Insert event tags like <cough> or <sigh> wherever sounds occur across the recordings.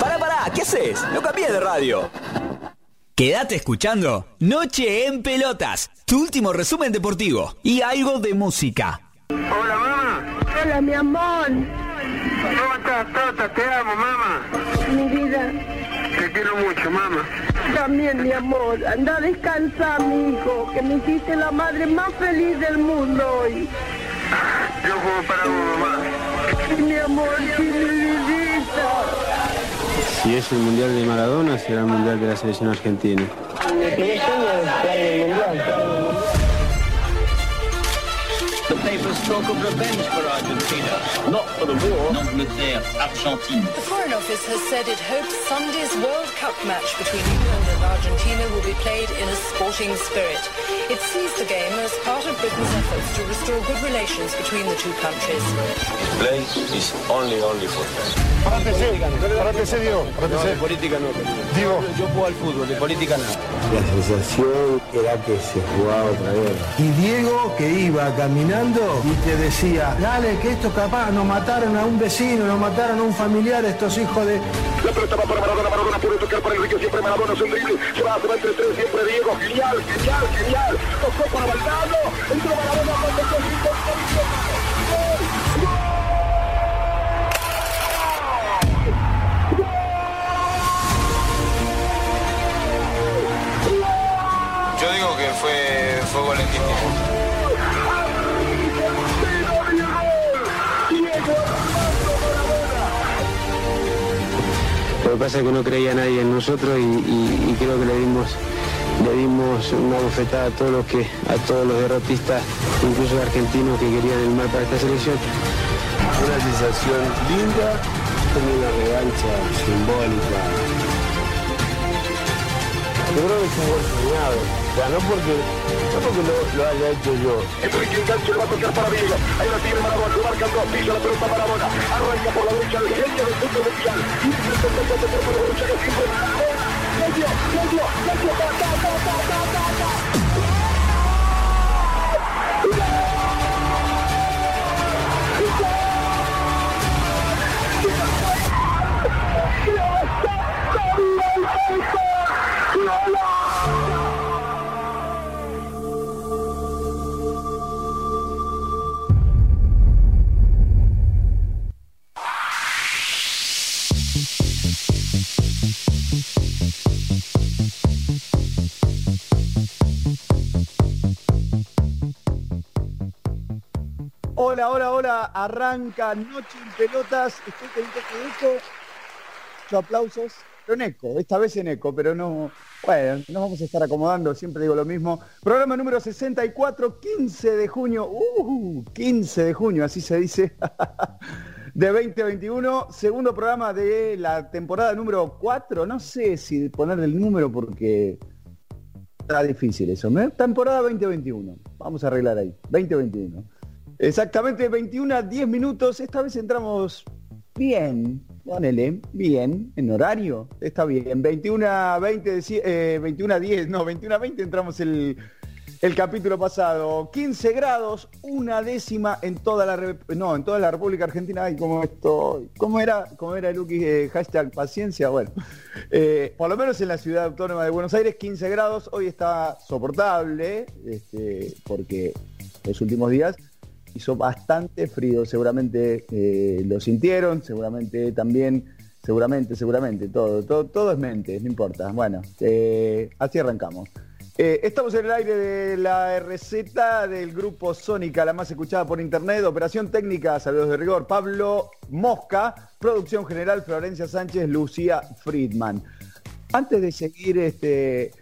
Pará, pará, ¿qué haces? No cambié de radio. Quédate escuchando Noche en Pelotas, tu último resumen deportivo y algo de música. Hola, mamá. Hola, mi amor, ¿Cómo estás, Tota? Te amo, mamá. mi vida. Te quiero mucho, mamá. También, mi amor. Anda a descansar, mi hijo, que me hiciste la madre más feliz del mundo hoy. Yo juego para vos, mamá. Mi amor, sí, mi vidita. Si es el Mundial de Maradona, será el Mundial de la selección argentina. The papers talk of revenge for Argentina, not for the war. Angleterre. The Foreign Office has said it hopes Sunday's World Cup match between England and Argentina will be played in a sporting spirit. It sees the game as part of Britain's efforts to restore good relations between the two countries. play is only, only for Párate, párate, Diego, párate. política no, Digo, Yo juego al fútbol, de política nada. La sensación era que se jugaba otra guerra. Y Diego que iba caminando y te decía, dale, que esto capaz, nos mataron a un vecino, nos mataron a un familiar, estos hijos de... la pelota va para Maradona, Maradona puede tocar para Enrique, siempre Maradona es un drible, se va, se entre tres, siempre Diego, genial, genial, genial, tocó para Valdano, entró se Yo digo que fue, fue gol. Lo que pasa es que no creía nadie en nosotros y, creo que le dimos le dimos una bofetada a todos los a todos los derrotistas, incluso argentinos que querían el mal para esta selección. Una sensación linda, como una revancha simbólica. Yo creo que es un. No porque, no porque lo, haya hecho yo. Enrique enganche, va a tocar para Diego, ahí la tiene Maradona, lo marcan dos, pisa la pelota Maradona, arranca por la derecha el genio del fútbol mundial, y toca, toca por la derecha que siempre medio, medio, medio, ta, ta. Hola, hola, hola. Arranca Noche en Pelotas. Estoy con eco. Muchos aplausos. Pero en eco, esta vez en eco, pero no. Bueno, nos vamos a estar acomodando, siempre digo lo mismo. Programa número 64, 15 de junio. Uh, 15 de junio, así se dice. <laughs> de 2021. Segundo programa de la temporada número 4. No sé si poner el número porque está difícil eso. ¿eh? Temporada 2021. Vamos a arreglar ahí. 2021. Exactamente 21 a 10 minutos. Esta vez entramos bien. Ponele, bien, en horario. Está bien. 21 a 20, deci- eh, 21 a 10, no, 21 a 20 entramos el, el capítulo pasado. 15 grados, una décima en toda la no, en toda la República Argentina. Ay, cómo esto, ¿cómo era? ¿Cómo era Luqui? Eh, hashtag paciencia. Bueno, eh, por lo menos en la ciudad autónoma de Buenos Aires, 15 grados. Hoy está soportable, este, porque los últimos días hizo bastante frío, seguramente eh, lo sintieron, seguramente también, seguramente, seguramente, todo, todo, todo es mente, no importa. Bueno, eh, así arrancamos. Eh, estamos en el aire de la RZ del grupo Sónica, la más escuchada por internet, operación técnica, saludos de rigor, Pablo Mosca, producción general Florencia Sánchez, Lucía Friedman. Antes de seguir este,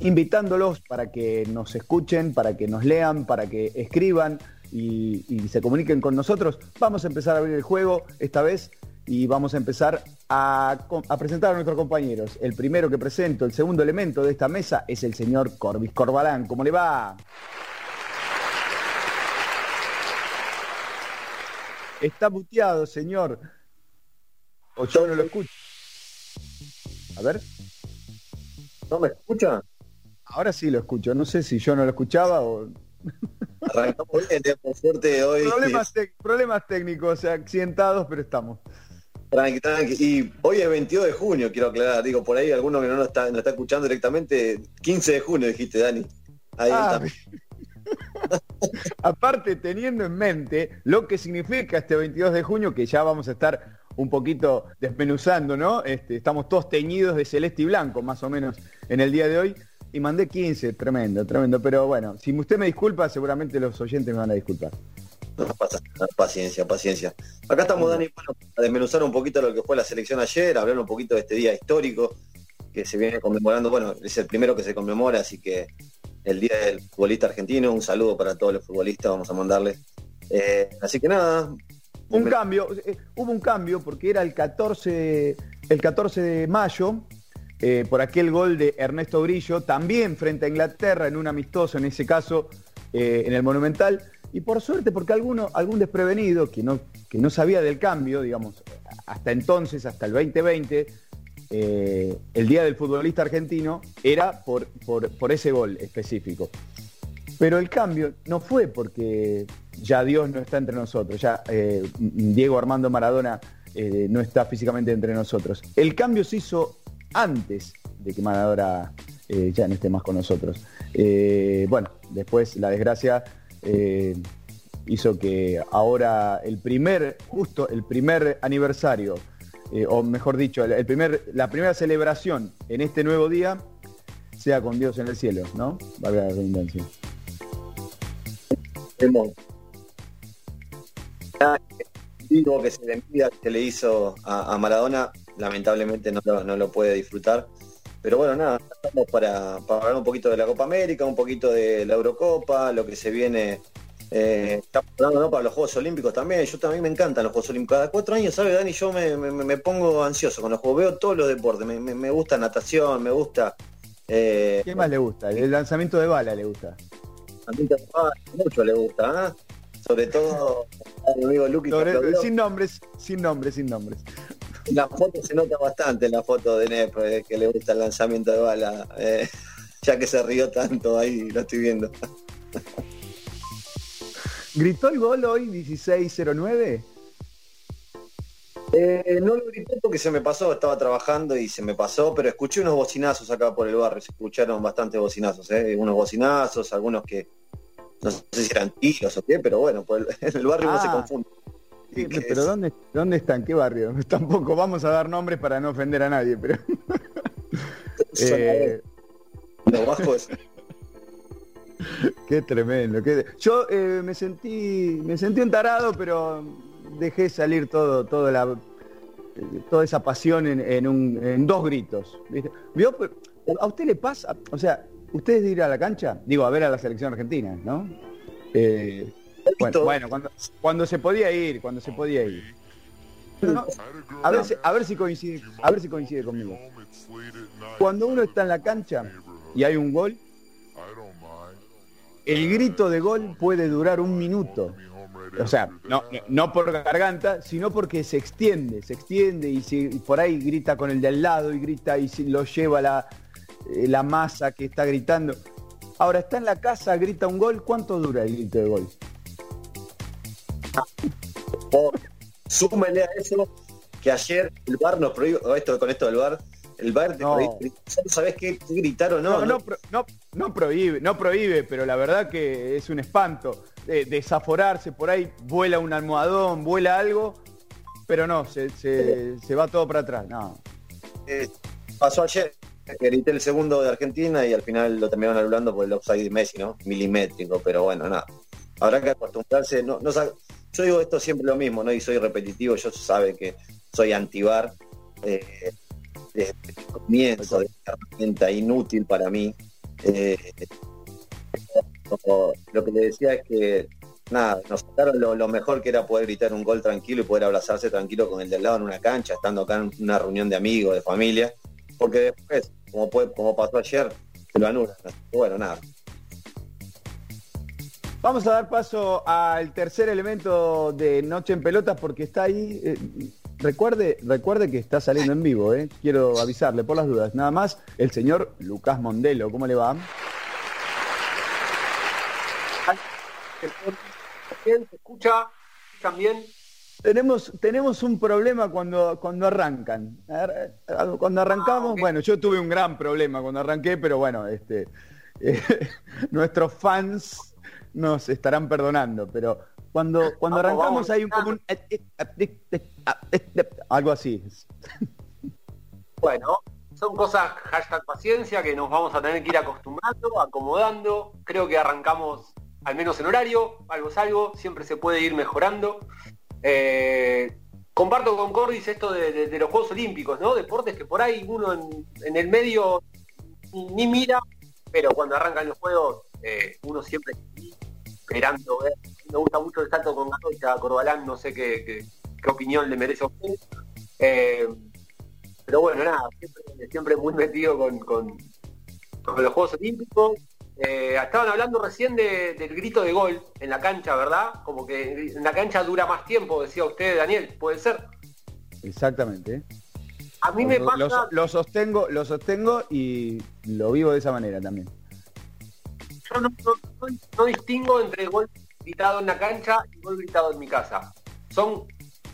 invitándolos para que nos escuchen, para que nos lean, para que escriban y, y se comuniquen con nosotros. Vamos a empezar a abrir el juego esta vez y vamos a empezar a, a presentar a nuestros compañeros. El primero que presento, el segundo elemento de esta mesa es el señor Corbis Corbalán. ¿Cómo le va? Está muteado, señor. O yo no lo escucho. A ver. ¿No me escucha? Ahora sí lo escucho. No sé si yo no lo escuchaba o... Arrancamos bien, por suerte hoy. Problemas técnicos accidentados, pero estamos. Tranqui, tranqui. Y hoy es 22 de junio, quiero aclarar. Digo, por ahí alguno que no nos está, nos está escuchando directamente, 15 de junio dijiste, Dani. Ahí Ah, está. <laughs> Aparte, teniendo en mente lo que significa este 22 de junio, que ya vamos a estar un poquito desmenuzando, ¿no? Este, estamos todos teñidos de celeste y blanco, más o menos, en el día de hoy. Y mandé 15, tremendo, tremendo. Pero bueno, si usted me disculpa, seguramente los oyentes me van a disculpar. No pasa nada, paciencia, paciencia. Acá estamos, Dani, bueno, para desmenuzar un poquito lo que fue la selección ayer, hablar un poquito de este día histórico que se viene conmemorando. Bueno, es el primero que se conmemora, así que el Día del Futbolista Argentino, un saludo para todos los futbolistas, vamos a mandarles. Eh, así que nada. Un cambio, eh, hubo un cambio porque era el 14, el 14 de mayo, eh, por aquel gol de Ernesto Grillo, también frente a Inglaterra en un amistoso, en ese caso, eh, en el Monumental. Y por suerte, porque alguno, algún desprevenido que no, que no sabía del cambio, digamos, hasta entonces, hasta el 2020, eh, el Día del Futbolista Argentino era por, por, por ese gol específico. Pero el cambio no fue porque ya Dios no está entre nosotros, ya Diego Armando Maradona no está físicamente entre nosotros. El cambio se hizo antes de que Maradona eh, ya no esté más con nosotros. Eh, bueno, después la desgracia eh, hizo que ahora el primer, justo el primer aniversario, o mejor dicho, el, primer, la primera celebración en este nuevo día sea con Dios en el cielo, ¿no? Valga la redundancia. Ah, Digo que se le hizo a Maradona, lamentablemente no lo, no lo puede disfrutar. Pero bueno, nada, estamos para, para hablar un poquito de la Copa América, un poquito de la Eurocopa, lo que se viene. Eh, estamos hablando ¿no? para los Juegos Olímpicos también. Yo también me encantan los Juegos Olímpicos. Cada cuatro años, ¿sabes, Dani? Yo me, me- me pongo ansioso con los Juegos. Veo todos los deportes. Me, me- gusta natación, me gusta. Eh, ¿Qué más le gusta? El lanzamiento de bala le gusta. a mí también, ah, mucho le gusta, ¿ah? Sobre todo amigo Luqui. Sobre- sin nombres, sin nombres, sin nombres. La foto se nota bastante en la foto de Nep, eh, que le gusta el lanzamiento de bala. eh, <laughs> ya que se rió tanto ahí, lo estoy viendo. <laughs> ¿Gritó el gol hoy 1609? Eh, no lo grité porque se me pasó, estaba trabajando y se me pasó, pero escuché unos bocinazos acá por el barrio, se escucharon bastantes bocinazos, ¿eh? unos bocinazos, algunos que no sé si eran tiros o qué, pero bueno, por el, <laughs> en el barrio no se Ah. confunde. Sí, pero ¿dónde, ¿dónde están? ¿Qué barrio? <laughs> Tampoco vamos a dar nombres para no ofender a nadie, pero... <laughs> Eh, Los bajos. <laughs> Qué tremendo. qué- Yo eh, me sentí me sentí un tarado, pero dejé salir todo, todo la, toda esa pasión en, en un- en dos gritos. ¿viste? ¿Vio? ¿A usted le pasa? O sea, ¿ustedes de ir a la cancha? Digo, a ver a la selección argentina, ¿no? Eh, bueno, bueno, cuando, cuando se podía ir, cuando se podía ir. No, a, ver si, a ver si coincide, a ver si coincide conmigo. Cuando uno está en la cancha y hay un gol, el grito de gol puede durar un minuto. O sea, no, no por garganta, sino porque se extiende, se extiende y, y por ahí grita con el de al lado y grita y si lo lleva la, eh, la masa que está gritando. Ahora está en la casa, grita un gol, ¿cuánto dura el grito de gol? O súmele a eso que ayer el bar nos prohibió, esto con esto del bar, el bar te No. prohíbe- ¿sabes qué gritar o no? No, no, no, no prohíbe, no prohíbe, pero la verdad que es un espanto. De- desaforarse por ahí, vuela un almohadón, vuela algo, pero no, se, se- se va todo para atrás. No. Eh, pasó ayer, grité el segundo de Argentina y al final lo terminaron anulando por el offside de Messi, ¿no? Milimétrico, pero bueno, nada. Habrá que acostumbrarse, no, no yo digo esto siempre lo mismo, ¿no? Y soy repetitivo, yo sabe que soy antibar eh, desde el comienzo de esta herramienta inútil para mí. Eh, lo, que le decía es que nada, nos sacaron lo, mejor que era poder gritar un gol tranquilo y poder abrazarse tranquilo con el del lado en una cancha, estando acá en una reunión de amigos, de familia, porque después, como, puede- como pasó ayer, se lo anulan. Bueno, nada. Vamos a dar paso al tercer elemento de Noche en Pelotas porque está ahí. eh, recuerde, recuerde que está saliendo en vivo, eh. Quiero avisarle por las dudas. Nada más, el señor Lucas Mondelo. ¿Cómo le va? Bien, se escucha, bien. Tenemos, tenemos un problema cuando, cuando arrancan. Eh, Cuando arrancamos, bueno, yo tuve un gran problema cuando arranqué, pero bueno, este, eh, <laughs> nuestros fans nos estarán perdonando, pero cuando, cuando Vamos, arrancamos hay un, como un algo así. Bueno, son cosas, hashtag paciencia, que nos vamos a tener que ir acostumbrando, acomodando. Creo que arrancamos al menos en horario, algo es algo, siempre se puede ir mejorando. Eh, comparto con Cordis esto de, de- de los Juegos Olímpicos, ¿no? Deportes que por ahí uno en, en el medio ni, ni mira, pero cuando arrancan los juegos eh, uno siempre esperando ver. Me gusta mucho el salto con Garocha, Corbalán, no sé qué, qué- qué opinión le merece a usted. Eh, pero bueno, nada, siempre, siempre muy metido con, con- con los Juegos Olímpicos. Eh, estaban hablando recién de- del grito de gol en la cancha, ¿verdad? Como que en la cancha dura más tiempo, decía usted, Daniel, ¿puede ser? Exactamente. A mí me Lo- pasa... lo, lo sostengo, lo sostengo y lo vivo de esa manera también. yo no, no- no- no distingo entre gol gritado en la cancha y gol gritado en mi casa. Son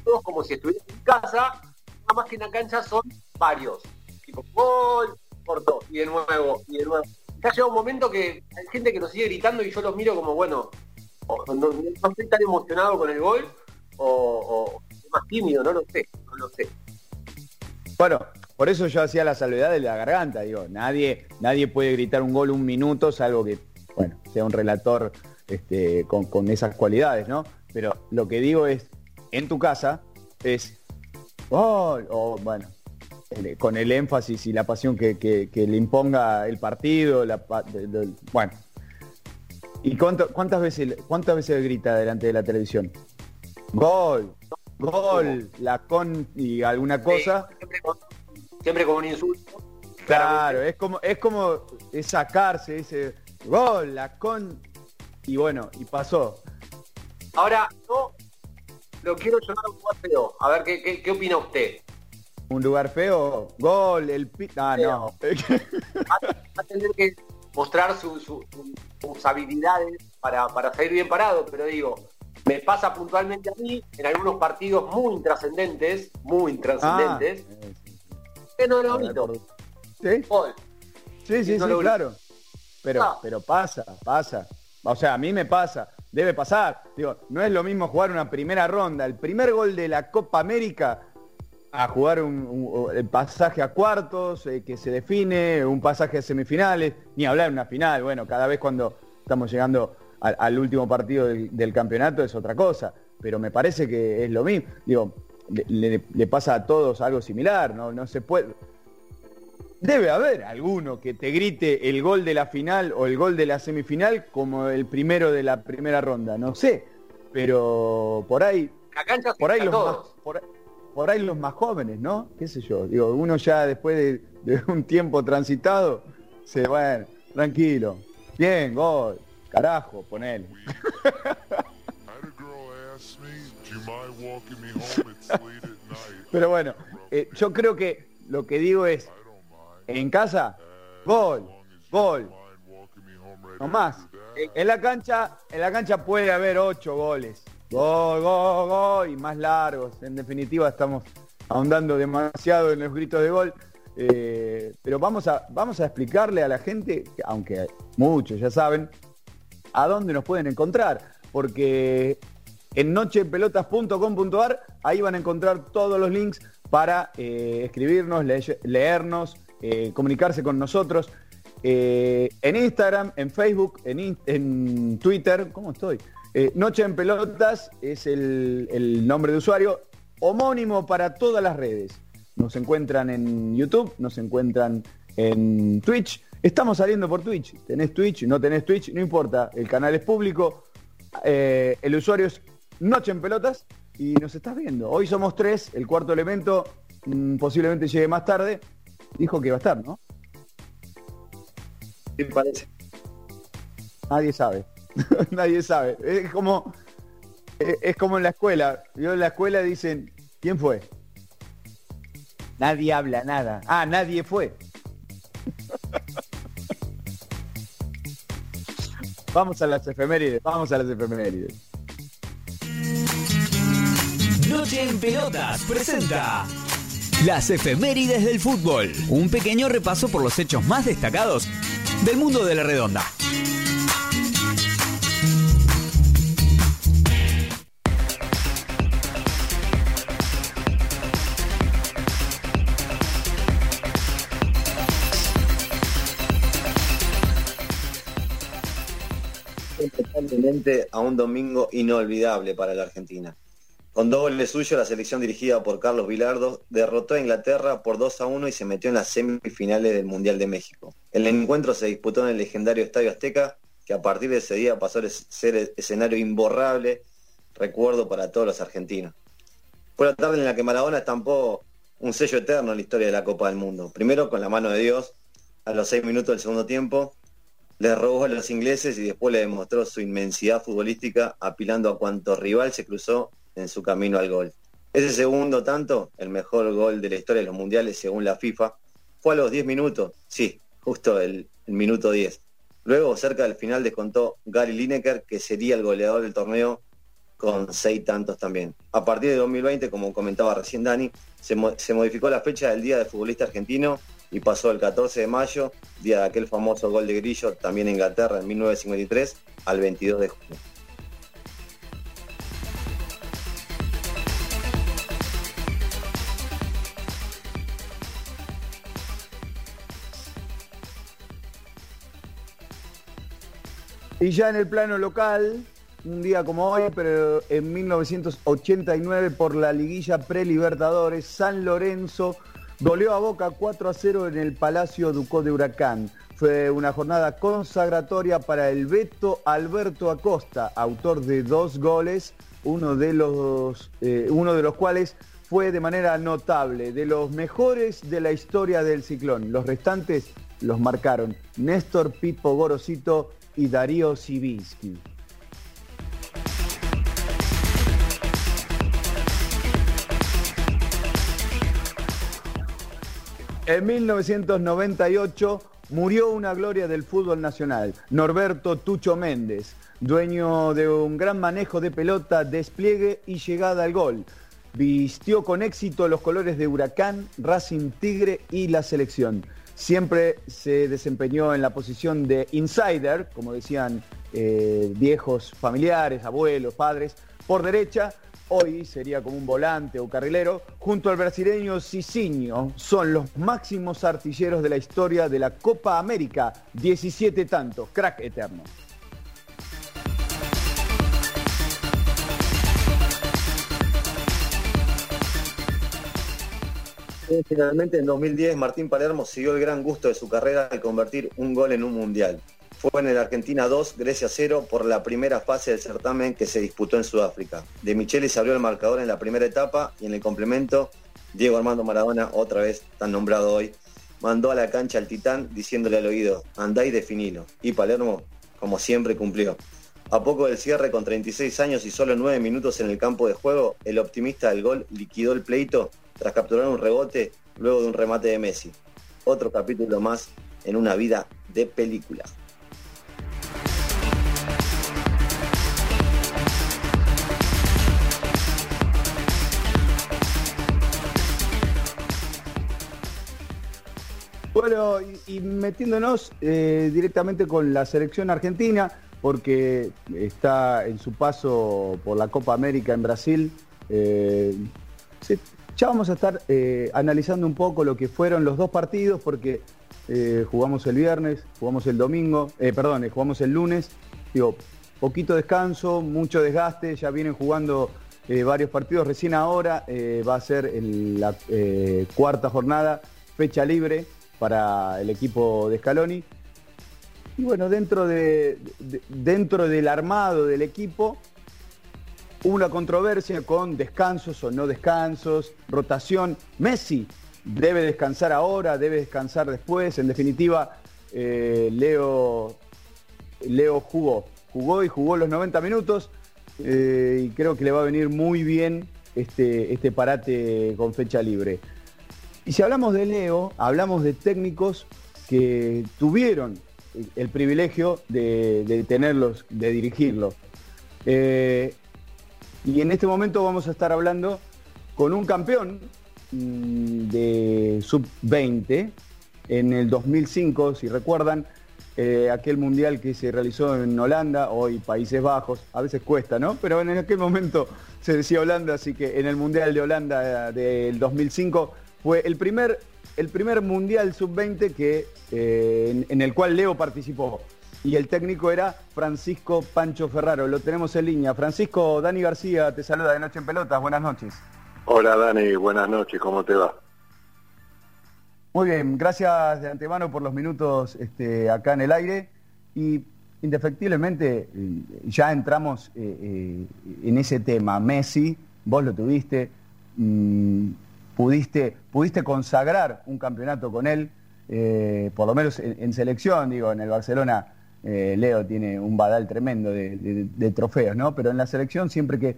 todos como si estuvieran en casa, nada más que en la cancha son varios. Tipo, gol, corto, y de nuevo, y de nuevo. Ya llega un momento que hay gente que nos sigue gritando y yo los miro como, bueno, o no, no estoy tan emocionado con el gol, o, o más tímido, no lo sé, no lo sé. Bueno, por eso yo hacía la salvedad de la garganta, digo, nadie, nadie puede gritar un gol un minuto, salvo que, bueno, sea un relator este, con, con esas cualidades, ¿no? Pero lo que digo es, en tu casa, es gol, o bueno, con el énfasis y la pasión que, que- que le imponga el partido, la bueno. ¿Y cuánto- cuántas veces cuántas veces grita delante de la televisión? Gol, gol, la con y alguna cosa. Siempre con un insulto. Claro, es como, es como es sacarse ese gol, la con y bueno, y pasó. Ahora, yo lo quiero llevar a un lugar feo. A ver, ¿qué, qué, qué opina usted? Un lugar feo, gol, el pi ah, no. <laughs> va a tener que mostrar su- su- su- sus habilidades para, para salir bien parado, pero digo, me pasa puntualmente a mí en algunos partidos muy intrascendentes, muy intrascendentes, que no lo grito. ¿Sí? Gol. Sí, sí, No sí, claro. Pero, pero pasa, pasa. O sea, a mí me pasa, debe pasar. Digo, no es lo mismo jugar una primera ronda, el primer gol de la Copa América, a jugar un, pasaje a cuartos, eh, que se define, un pasaje a semifinales, ni hablar de una final. Bueno, cada vez cuando estamos llegando al, al último partido del, del campeonato es otra cosa. Pero me parece que es lo mismo. Digo, le, le- le pasa a todos algo similar, no, no se puede. Debe haber alguno que te grite el gol de la final o el gol de la semifinal como el primero de la primera ronda, no sé. Pero por ahí, La por ahí los más, por, ahí- por ahí los más jóvenes, ¿no? ¿Qué sé yo? Digo, uno ya después de, de un tiempo transitado, se bueno, tranquilo. Bien, gol. Carajo, ponele. <laughs> Pero bueno, eh, yo creo que lo que digo es, en casa, gol, gol. No más. En la cancha, en la cancha puede haber ocho goles. Gol, gol, gol y más largos. En definitiva estamos ahondando demasiado en los gritos de gol. Eh, pero vamos a, vamos a explicarle a la gente, que aunque muchos ya saben, a dónde nos pueden encontrar. Porque en nochepelotas.com.ar ahí van a encontrar todos los links para eh, escribirnos, le- leernos, eh, comunicarse con nosotros. Eh, en Instagram, en Facebook, en, en Twitter, ¿cómo estoy? Eh, Noche en Pelotas es el, el nombre de usuario, homónimo para todas las redes. Nos encuentran en YouTube, nos encuentran en Twitch. Estamos saliendo por Twitch. Tenés Twitch, no tenés Twitch, no importa. El canal es público. Eh, el usuario es Noche en Pelotas y nos estás viendo. Hoy somos tres, el cuarto elemento mm, posiblemente llegue más tarde. Dijo que va a estar, ¿no? Sí, parece. Nadie sabe. <laughs> Nadie sabe. Es como, es, es como en la escuela. Yo en la escuela dicen, ¿quién fue? Nadie habla nada. Ah, nadie fue. <laughs> Vamos a las efemérides, vamos a las efemérides. Noche en Pelotas presenta las efemérides del fútbol. Un pequeño repaso por los hechos más destacados del mundo de la redonda. a un domingo inolvidable para la Argentina. Con dos goles suyos, la selección dirigida por Carlos Vilardo derrotó a Inglaterra por 2 a 1 y se metió en las semifinales del Mundial de México. El encuentro se disputó en el legendario Estadio Azteca, que a partir de ese día pasó a ser escenario imborrable, recuerdo para todos los argentinos. Fue la tarde en la que Maradona estampó un sello eterno en la historia de la Copa del Mundo. Primero con la mano de Dios, a los seis minutos del segundo tiempo, le robó a los ingleses y después le demostró su inmensidad futbolística apilando a cuanto rival se cruzó en su camino al gol. Ese segundo tanto, el mejor gol de la historia de los mundiales según la FIFA, fue a los 10 minutos, sí, justo el, minuto 10. Luego, cerca del final, descontó Gary Lineker, que sería el goleador del torneo con seis tantos también. A partir de 2020, como comentaba recién Dani, se, mo se modificó la fecha del Día del Futbolista Argentino y pasó el 14 de mayo, día de aquel famoso gol de Grillo, también en Inglaterra en 1953, al 22 de junio. Y ya en el plano local, un día como hoy, pero en 1989 por la liguilla prelibertadores, San Lorenzo goleó a Boca 4 a 0 en el Palacio Ducó de Huracán. Fue una jornada consagratoria para el Beto Alberto Acosta, autor de dos goles, uno de los, eh, uno de los cuales fue de manera notable, de los mejores de la historia del ciclón. Los restantes los marcaron Néstor Pipo Gorosito y Darío Sivinsky. En 1998 murió una gloria del fútbol nacional, Norberto Tucho Méndez, dueño de un gran manejo de pelota, despliegue y llegada al gol. Vistió con éxito los colores de Huracán, Racing Tigre y la selección. Siempre se desempeñó en la posición de insider, como decían eh, viejos familiares, abuelos, padres, por derecha, hoy sería como un volante o carrilero, junto al brasileño Cicinho, son los máximos artilleros de la historia de la Copa América, 17 tantos, crack eterno. Finalmente en 2010 Martín Palermo siguió el gran gusto de su carrera al convertir un gol en un mundial. Fue en el Argentina 2, Grecia 0 por la primera fase del certamen que se disputó en Sudáfrica. De Micheli se abrió el marcador en la primera etapa y en el complemento Diego Armando Maradona, otra vez tan nombrado hoy, mandó a la cancha al titán diciéndole al oído, andá y definilo. Y Palermo, como siempre, cumplió. A poco del cierre, con 36 años y solo 9 minutos en el campo de juego, el optimista del gol liquidó el pleito tras capturar un rebote luego de un remate de Messi. Otro capítulo más en una vida de película. Bueno, y, metiéndonos eh, directamente con la selección argentina, porque está en su paso por la Copa América en Brasil. eh, ya vamos a estar eh, analizando un poco lo que fueron los dos partidos, porque eh, jugamos el viernes, jugamos el domingo, perdón, jugamos el lunes. Digo, poquito descanso, mucho desgaste, ya vienen jugando varios partidos. Recién ahora va a ser la cuarta jornada, fecha libre para el equipo de Scaloni. Y bueno, dentro, de, dentro del armado del equipo, hubo una controversia con descansos o no descansos, rotación. Messi debe descansar ahora, debe descansar después. En definitiva, eh, Leo, Leo jugó, jugó y jugó los 90 minutos eh, y creo que le va a venir muy bien este, este parate con fecha libre. Y si hablamos de Leo, hablamos de técnicos que tuvieron el privilegio de, tenerlos, de dirigirlo. Eh, y en este momento vamos a estar hablando con un campeón mm, de sub-20 en el 2005, si recuerdan, eh, aquel mundial que se realizó en Holanda, hoy Países Bajos, a veces cuesta, ¿no? Pero en aquel momento se decía Holanda, así que en el mundial de Holanda eh, del 2005 fue el primer, el primer mundial sub-20 que, eh, en, el cual Leo participó. Y el técnico era Francisco Pancho Ferraro. Lo tenemos en línea. Francisco, Dani García te saluda de Noche en Pelotas. Buenas noches. Hola Dani, buenas noches. ¿Cómo te va? Muy bien, gracias de antemano por los minutos este, acá en el aire. Y indefectiblemente eh, ya entramos eh, en ese tema. Messi, vos lo tuviste. Mm, pudiste, pudiste consagrar un campeonato con él, eh, por lo menos en, selección, digo, en el Barcelona eh, Leo tiene un badal tremendo de, trofeos, ¿no? Pero en la selección siempre que,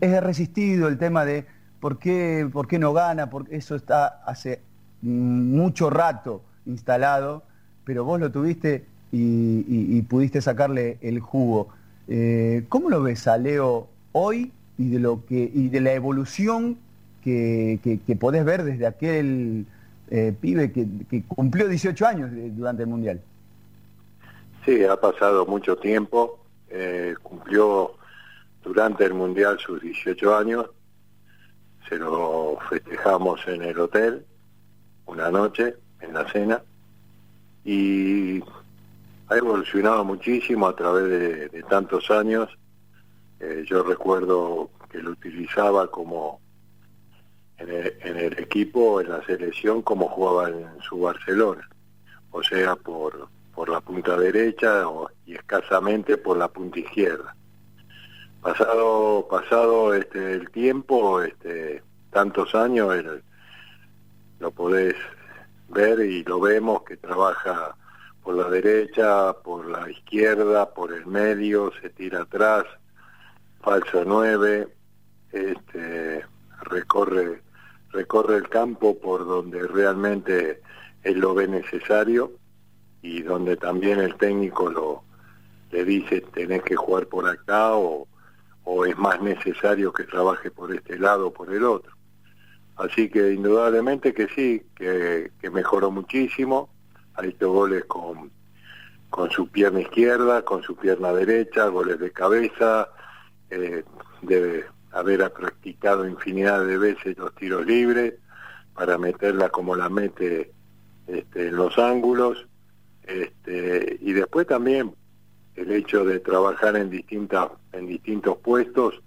es, resistido el tema de por qué, por qué no gana, porque eso está hace mucho rato instalado, pero vos lo tuviste y, pudiste sacarle el jugo. Eh, ¿Cómo lo ves a Leo hoy y de lo que y de la evolución que, que, podés ver desde aquel eh, pibe que, cumplió 18 años durante el Mundial. Sí, ha pasado mucho tiempo, eh, cumplió durante el Mundial sus 18 años, se lo festejamos en el hotel una noche, en la cena, y ha evolucionado muchísimo a través de tantos años, eh, yo recuerdo que lo utilizaba como en el, equipo, en la selección, como jugaba en su Barcelona, o sea, por, por la punta derecha y escasamente por la punta izquierda. Pasado, pasado este, el tiempo, este, tantos años, lo podés ver y lo vemos que trabaja por la derecha, por la izquierda, por el medio, se tira atrás, falso 9, este, recorre, recorre el campo por donde realmente él lo ve necesario y donde también el técnico lo le dice tenés que jugar por acá o, o es más necesario que trabaje por este lado o por el otro. Así que indudablemente que sí, que, que mejoró muchísimo, ha hecho goles con, con su pierna izquierda, con su pierna derecha, goles de cabeza, eh, debe haber practicado infinidad de veces los tiros libres para meterla como la mete este, en los ángulos este, y después también el hecho de trabajar en distintas en distintos puestos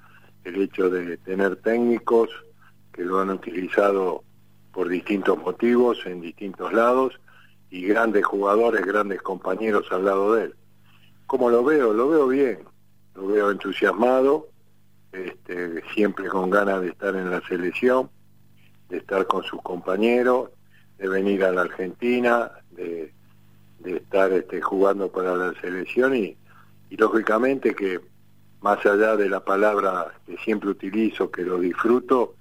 el hecho de tener técnicos que lo han utilizado por distintos motivos en distintos lados y grandes jugadores, grandes compañeros al lado de él. ¿Cómo lo veo? Lo veo bien lo veo entusiasmado, este, siempre con ganas de estar en la selección, de estar con sus compañeros, de venir a la Argentina, de, estar este, jugando para la selección y, lógicamente que más allá de la palabra que siempre utilizo, que lo disfruto,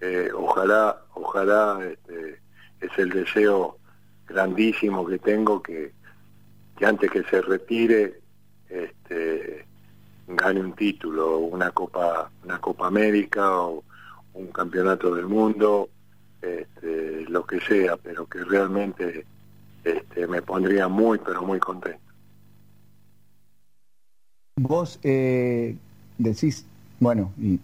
eh, ojalá, ojalá este, es el deseo grandísimo que tengo que, que antes que se retire este, gane un título, una Copa, una Copa América o un campeonato del mundo, este, lo que sea, pero que realmente este, me pondría muy, pero muy contento. Vos eh, decís, bueno, y,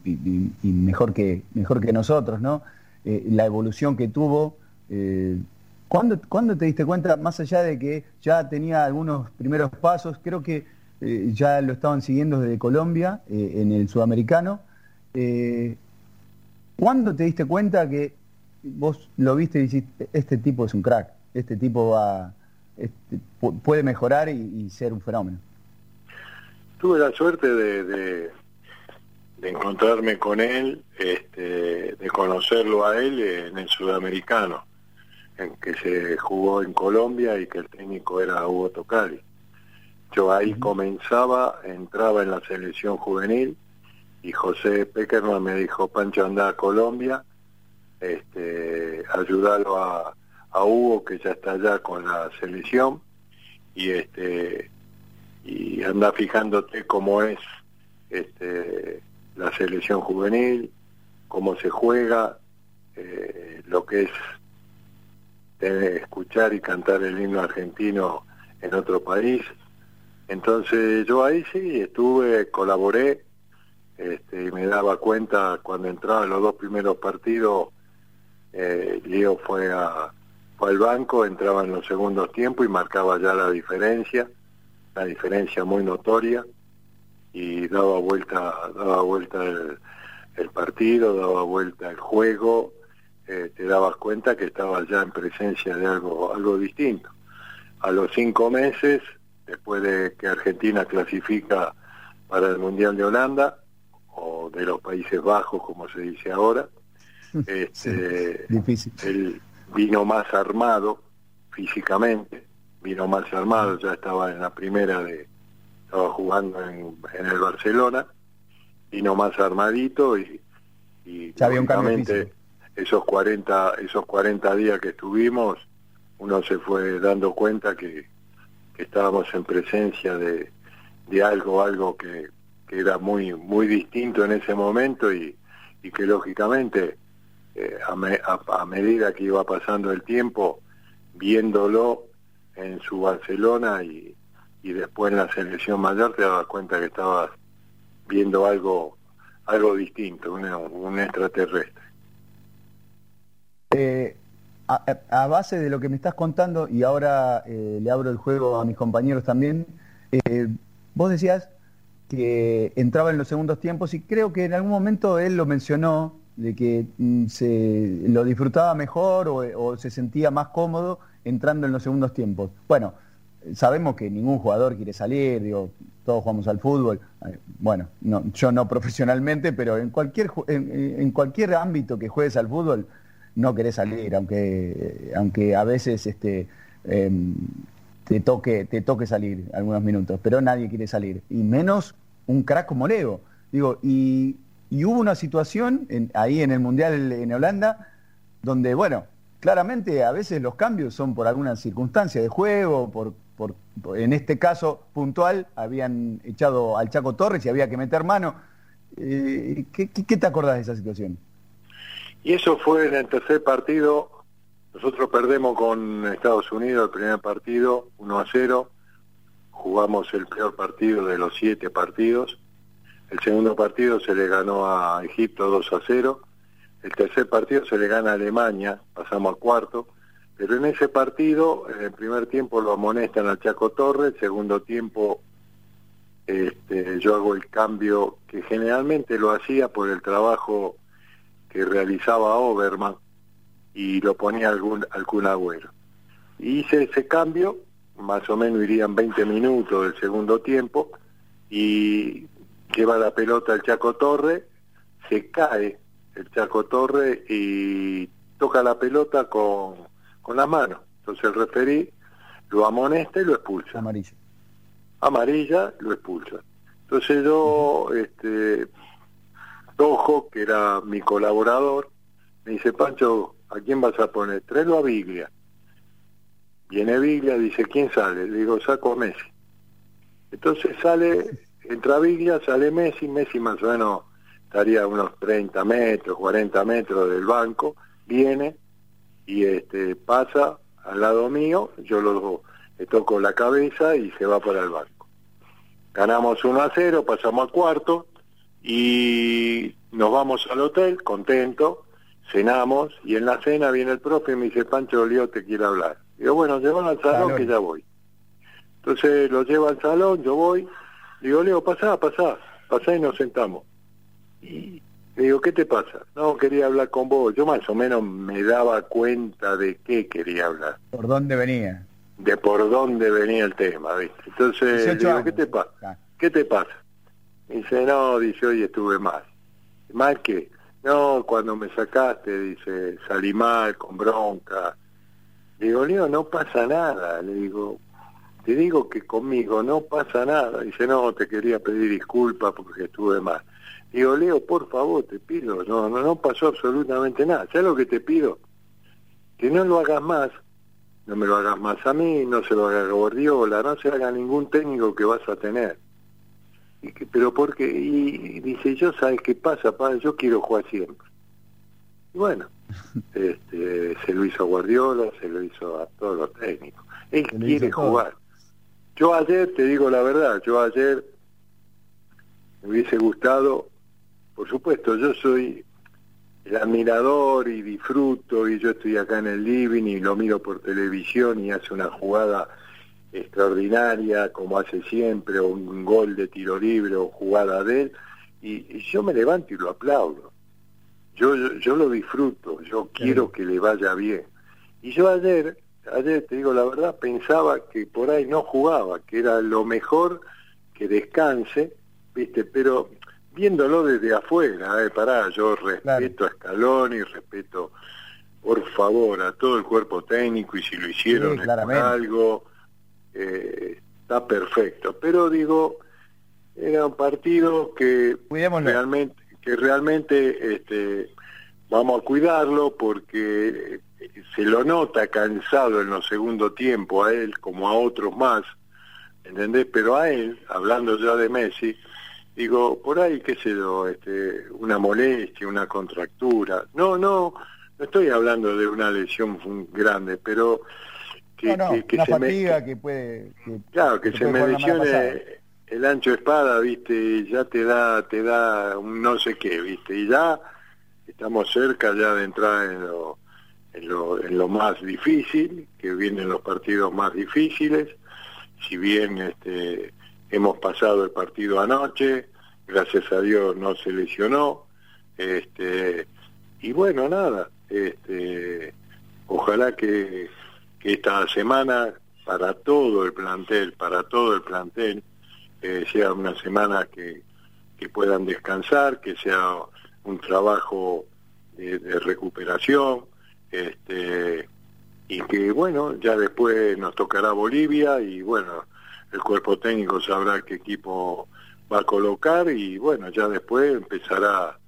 mejor, que, mejor que nosotros, ¿no? Eh, la evolución que tuvo. Eh, ¿cuándo, ¿Cuándo te diste cuenta, más allá de que ya tenía algunos primeros pasos, creo que eh, ya lo estaban siguiendo desde Colombia, eh, en el sudamericano. Eh, ¿Cuándo te diste cuenta que vos lo viste y dijiste, este tipo es un crack, este tipo va, este, pu- puede mejorar y, y ser un fenómeno. Tuve la suerte de, de, de encontrarme con él, este, de conocerlo a él en el sudamericano, en que se jugó en Colombia y que el técnico era Hugo Tocali. Yo ahí comenzaba, entraba en la selección juvenil y José Peckerman me dijo, Pancho, anda a Colombia, este, ayúdalo a, a Hugo que ya está allá con la selección y este y anda fijándote cómo es este, la selección juvenil, cómo se juega, eh, lo que es eh, escuchar y cantar el himno argentino en otro país. Entonces yo ahí sí estuve, colaboré, este, y me daba cuenta cuando entraba en los dos primeros partidos, eh, Leo fue, a, fue al banco, entraba en los segundos tiempos y marcaba ya la diferencia una diferencia muy notoria y daba vuelta daba vuelta el, el partido daba vuelta el juego eh, te dabas cuenta que estabas ya en presencia de algo algo distinto. A los cinco meses después de que Argentina clasifica para el mundial de Holanda o de los Países Bajos como se dice ahora <laughs> este Difícil. él vino más armado físicamente vino más armado, ya estaba en la primera de, estaba jugando en, en el Barcelona, vino más armadito y, y Ya había un cambio lógicamente, esos 40, esos 40 días que estuvimos, uno se fue dando cuenta que, que estábamos en presencia de, de algo, algo que, que era muy, muy distinto en ese momento y, y que lógicamente eh, a, me- a- medida que iba pasando el tiempo, viéndolo en su Barcelona y, y después en la selección mayor te dabas cuenta que estabas viendo algo algo distinto, un, un extraterrestre. Eh, a, base de lo que me estás contando, y ahora eh, le abro el juego a mis compañeros también, eh, vos decías que entraba en los segundos tiempos y creo que en algún momento él lo mencionó, de que mm, se lo disfrutaba mejor o, se sentía más cómodo entrando en los segundos tiempos. Bueno, sabemos que ningún jugador quiere salir, digo, todos jugamos al fútbol, eh, bueno, no, yo no <laughs> profesionalmente, pero en cualquier, en cualquier ámbito que juegues al fútbol, no querés salir, aunque, aunque a veces este, em, te, toque, te toque salir algunos minutos, pero nadie quiere salir, y menos un crack como Leo. Digo, y, y hubo una situación en- ahí en el Mundial en Holanda, donde, bueno, claramente a veces los cambios son por alguna circunstancia de juego, por, por, en este caso puntual, habían echado al Chaco Torres y había que meter mano. Eh, ¿qué, qué, qué te acordás de esa situación? Y eso fue en el tercer partido. Nosotros perdemos con Estados Unidos el primer partido 1 a 0. Jugamos el peor partido de los siete partidos. El segundo partido se le ganó a Egipto 2 a 0. El tercer partido se le gana a Alemania, pasamos a cuarto. Pero en ese partido, en el primer tiempo lo amonestan al Chaco Torres, segundo tiempo este, yo hago el cambio que generalmente lo hacía por el trabajo que realizaba Oberman y lo ponía algún, algún agüero. Hice ese cambio, más o menos irían 20 minutos del segundo tiempo, y lleva la pelota el Chaco Torre, se cae el Chaco Torre y toca la pelota con, con las manos. Entonces el referí lo amonesta y lo expulsa. Amarillo. Amarilla, lo expulsa. Entonces yo, este, Tojo, que era mi colaborador, me dice, Pancho, ¿a quién vas a poner? Tráelo a Biglia. Viene Biglia, dice, ¿quién sale? Le digo, saco a Messi. Entonces sale, entra Biglia, sale Messi, Messi más o menos estaría a unos 30 metros, 40 metros del banco, viene y este pasa al lado mío, yo lo, le toco la cabeza y se va para el banco. Ganamos 1 a 0, pasamos a cuarto y nos vamos al hotel, contento, cenamos y en la cena viene el profe y me dice, Pancho Leo te quiere hablar. Digo, bueno, llévalo al salón Salón. que ya voy. Entonces lo lleva al salón, yo voy, digo, Leo, pasá, pasá, pasá y nos sentamos. Y le digo, ¿qué te pasa? No, quería hablar con vos. Yo más o menos me daba cuenta de qué quería hablar. ¿Por dónde venía? de por dónde venía el tema, ¿viste? Entonces, 18 digo. ¿qué te pasa? ¿Qué te pasa? Dice, no, dice, hoy estuve mal. ¿Mal qué? No, cuando me sacaste, dice, salí mal, con bronca. Digo, Leo, no pasa nada. Le digo, te digo que conmigo no pasa nada. Dice, no, te quería pedir disculpas porque estuve mal. Digo, Leo, por favor, te pido, no, no, no pasó absolutamente nada. ¿Sabes lo que te pido? Que no lo hagas más, no me lo hagas más a mí, no se lo haga a Gordiola, no se haga a ningún técnico que vas a tener. Y que, pero porque, y, dice, yo sabes qué pasa, padre, yo quiero jugar siempre. Y bueno, <laughs> este, se lo hizo a Guardiola, se lo hizo a todos los técnicos. Él Se quiere jugar. Yo ayer, te digo la verdad, yo ayer me hubiese gustado, por supuesto, yo soy el admirador y disfruto y yo estoy acá en el living y lo miro por televisión y hace una jugada extraordinaria como hace siempre o un gol de tiro libre o jugada de él y, y yo me levanto y lo aplaudo. Yo, yo yo lo disfruto yo quiero que le vaya bien. Y yo ayer ayer te digo la verdad pensaba que por ahí no jugaba que era lo mejor que descanse viste pero viéndolo desde afuera, eh, pará, yo respeto a Scaloni, respeto, por favor, a todo el cuerpo técnico y si lo hicieron Sí, es por claramente. algo, eh, está perfecto. Pero digo, era un partido que realmente, que realmente este, vamos a cuidarlo porque se lo nota cansado en los segundo tiempo a él como a otros más, ¿entendés? Pero a él, hablando ya de Messi, digo, por ahí, qué sé yo, este, una molestia, una contractura. No, no, no estoy hablando de una lesión grande, pero que, no, no, que- que una se me- fatiga que puede... que- Claro, que se me lesione el ancho espada, viste, ya te da, te da un no sé qué, viste, y ya estamos cerca ya de entrar en lo, en lo, en lo más difícil, que vienen los partidos más difíciles, si bien este, hemos pasado el partido anoche, gracias a Dios no se lesionó, este, y bueno, nada, este, ojalá que, que esta semana para todo el plantel, para todo el plantel, eh, sea una semana que, que puedan descansar, que sea un trabajo de, recuperación, este, y que bueno, ya después nos tocará Bolivia y bueno, el cuerpo técnico sabrá qué equipo va a colocar y bueno, ya después empezará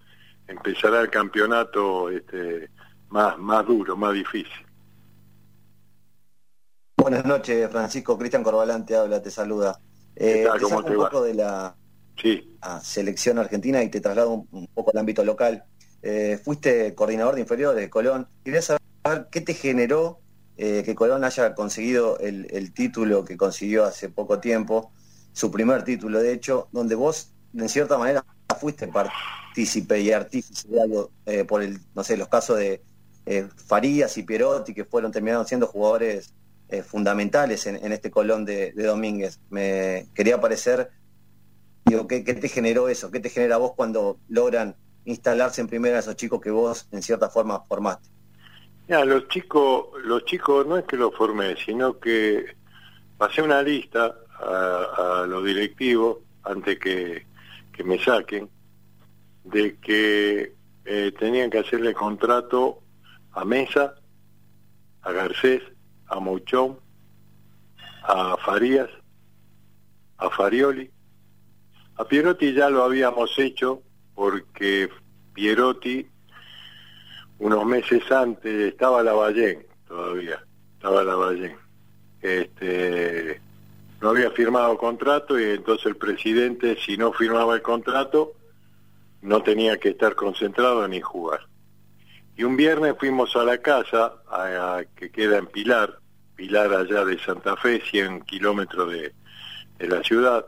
empezará el campeonato este más más duro, más difícil. Buenas noches, Francisco. Cristian Corbalán te habla, te saluda. ¿Qué Eh, tal? te ¿Cómo saco te un poco de la Sí. selección argentina y te traslado un, un poco al ámbito local. Eh, fuiste coordinador de inferiores de Colón. Quería saber qué te generó eh, que Colón haya conseguido el, el título que consiguió hace poco tiempo, su primer título, de hecho, donde vos, en cierta manera, fuiste partícipe y artífice de algo eh, por el, no sé, los casos de eh, Farías y Pierotti, que fueron terminaron siendo jugadores eh, fundamentales en, este Colón de, de Domínguez. Me quería parecer Digo, ¿qué, te generó eso? ¿Qué te genera vos cuando logran instalarse en primera esos chicos que vos en cierta forma formaste? Ya, los chicos, los chicos no es que los formé, sino que pasé una lista a, a los directivos antes que, que me saquen de que eh, tenían que hacerle contrato a Mesa, a Garcés, a Mouchón, a Farías, a Farioli. A Pierotti ya lo habíamos hecho porque Pierotti unos meses antes estaba Lavallén todavía, estaba Lavallén. Este, no había firmado contrato y entonces el presidente, si no firmaba el contrato, no tenía que estar concentrado ni jugar. Y un viernes fuimos a la casa, a- a- que queda en Pilar, Pilar allá de Santa Fe, 100 kilómetros de, de la ciudad.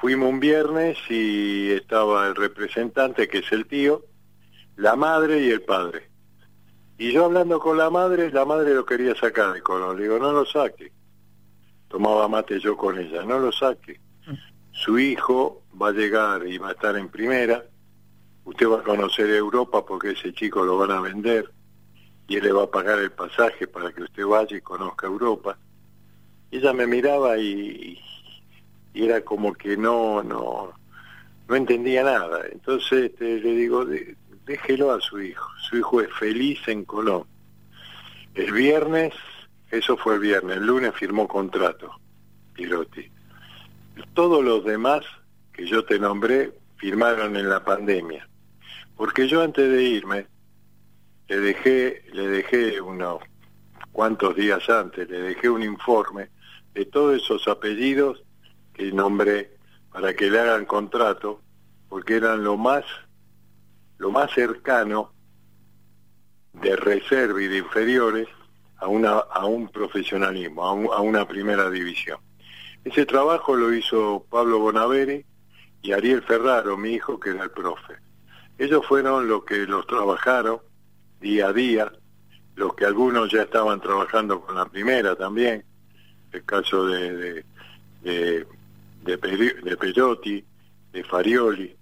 Fuimos un viernes y estaba el representante, que es el tío, la madre y el padre. Y yo hablando con la madre, la madre lo quería sacar de Colón. Le digo, no lo saque. Tomaba mate yo con ella, no lo saque. Su hijo va a llegar y va a estar en primera. Usted va a conocer Europa porque ese chico lo van a vender y él le va a pagar el pasaje para que usted vaya y conozca Europa. Ella me miraba y, y era como que no, no, no entendía nada. Entonces este, le digo, "De- déjelo a su hijo. Su hijo es feliz en Colón. El viernes, eso fue el viernes, el lunes firmó contrato, Pirotti. Todos los demás que yo te nombré firmaron en la pandemia. Porque yo antes de irme, le dejé, le dejé unos cuantos días antes, le dejé un informe de todos esos apellidos que nombré para que le hagan contrato, porque eran lo más, lo más cercano de reserva y de inferiores a, una, a un profesionalismo, a, un- a una primera división. Ese trabajo lo hizo Pablo Bonaveri y Ariel Ferraro, mi hijo, que era el profe. Ellos fueron los que los trabajaron día a día, los que algunos ya estaban trabajando con la primera también, el caso de, de, de, de, de de Farioli,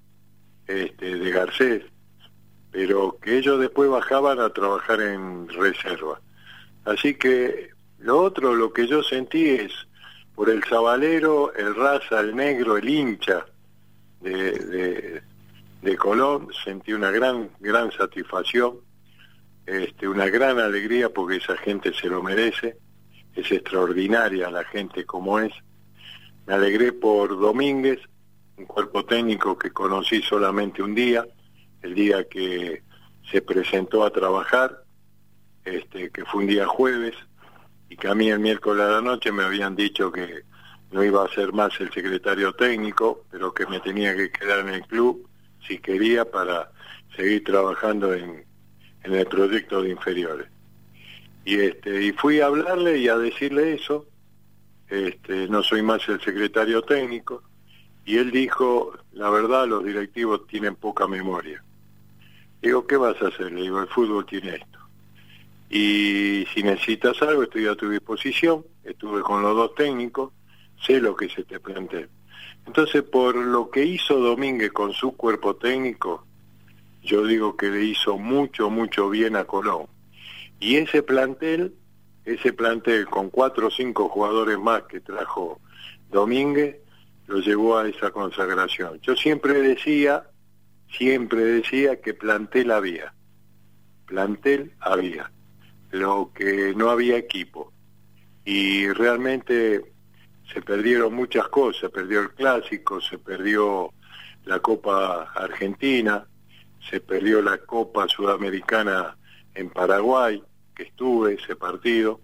este, de Garcés, pero que ellos después bajaban a trabajar en reserva. Así que lo otro, lo que yo sentí es por el sabalero, el raza, el negro, el hincha de, de, Colón, sentí una gran, gran satisfacción, este, una gran alegría porque esa gente se lo merece, es extraordinaria la gente como es. Me alegré por Domínguez, un cuerpo técnico que conocí solamente un día, el día que se presentó a trabajar, este, que fue un día jueves, y que a mí el miércoles a la noche me habían dicho que no iba a ser más el secretario técnico, pero que me tenía que quedar en el club si quería para seguir trabajando en, en el proyecto de inferiores. Y este, y fui a hablarle y a decirle eso, este, no soy más el secretario técnico, y él dijo, la verdad los directivos tienen poca memoria. Digo, ¿qué vas a hacer? Le digo, el fútbol tiene esto. Y si necesitas algo, estoy a tu disposición. Estuve con los dos técnicos, sé lo que se te plantea. Entonces, por lo que hizo Domínguez con su cuerpo técnico, yo digo que le hizo mucho, mucho bien a Colón. Y ese plantel, ese plantel con cuatro o cinco jugadores más que trajo Domínguez, lo llevó a esa consagración. Yo siempre decía, siempre decía que plantel había, plantel había, lo que no había equipo. Y realmente se perdieron muchas cosas, se perdió el clásico, se perdió la Copa Argentina, se perdió la Copa Sudamericana en Paraguay, que estuve ese partido,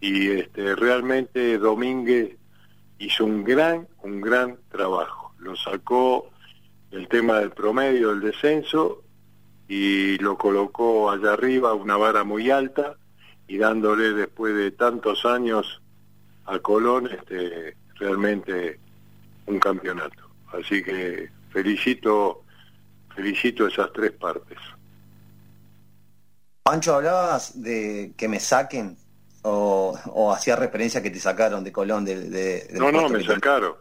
y este realmente Domínguez hizo un gran, un gran trabajo. Lo sacó del tema del promedio, del descenso, y lo colocó allá arriba, una vara muy alta, y dándole después de tantos años a Colón este, realmente un campeonato. Así que felicito, felicito esas tres partes. Pancho, ¿hablabas de que me saquen? ¿O, o hacía referencia que te sacaron de Colón? De, No, no, me sacaron.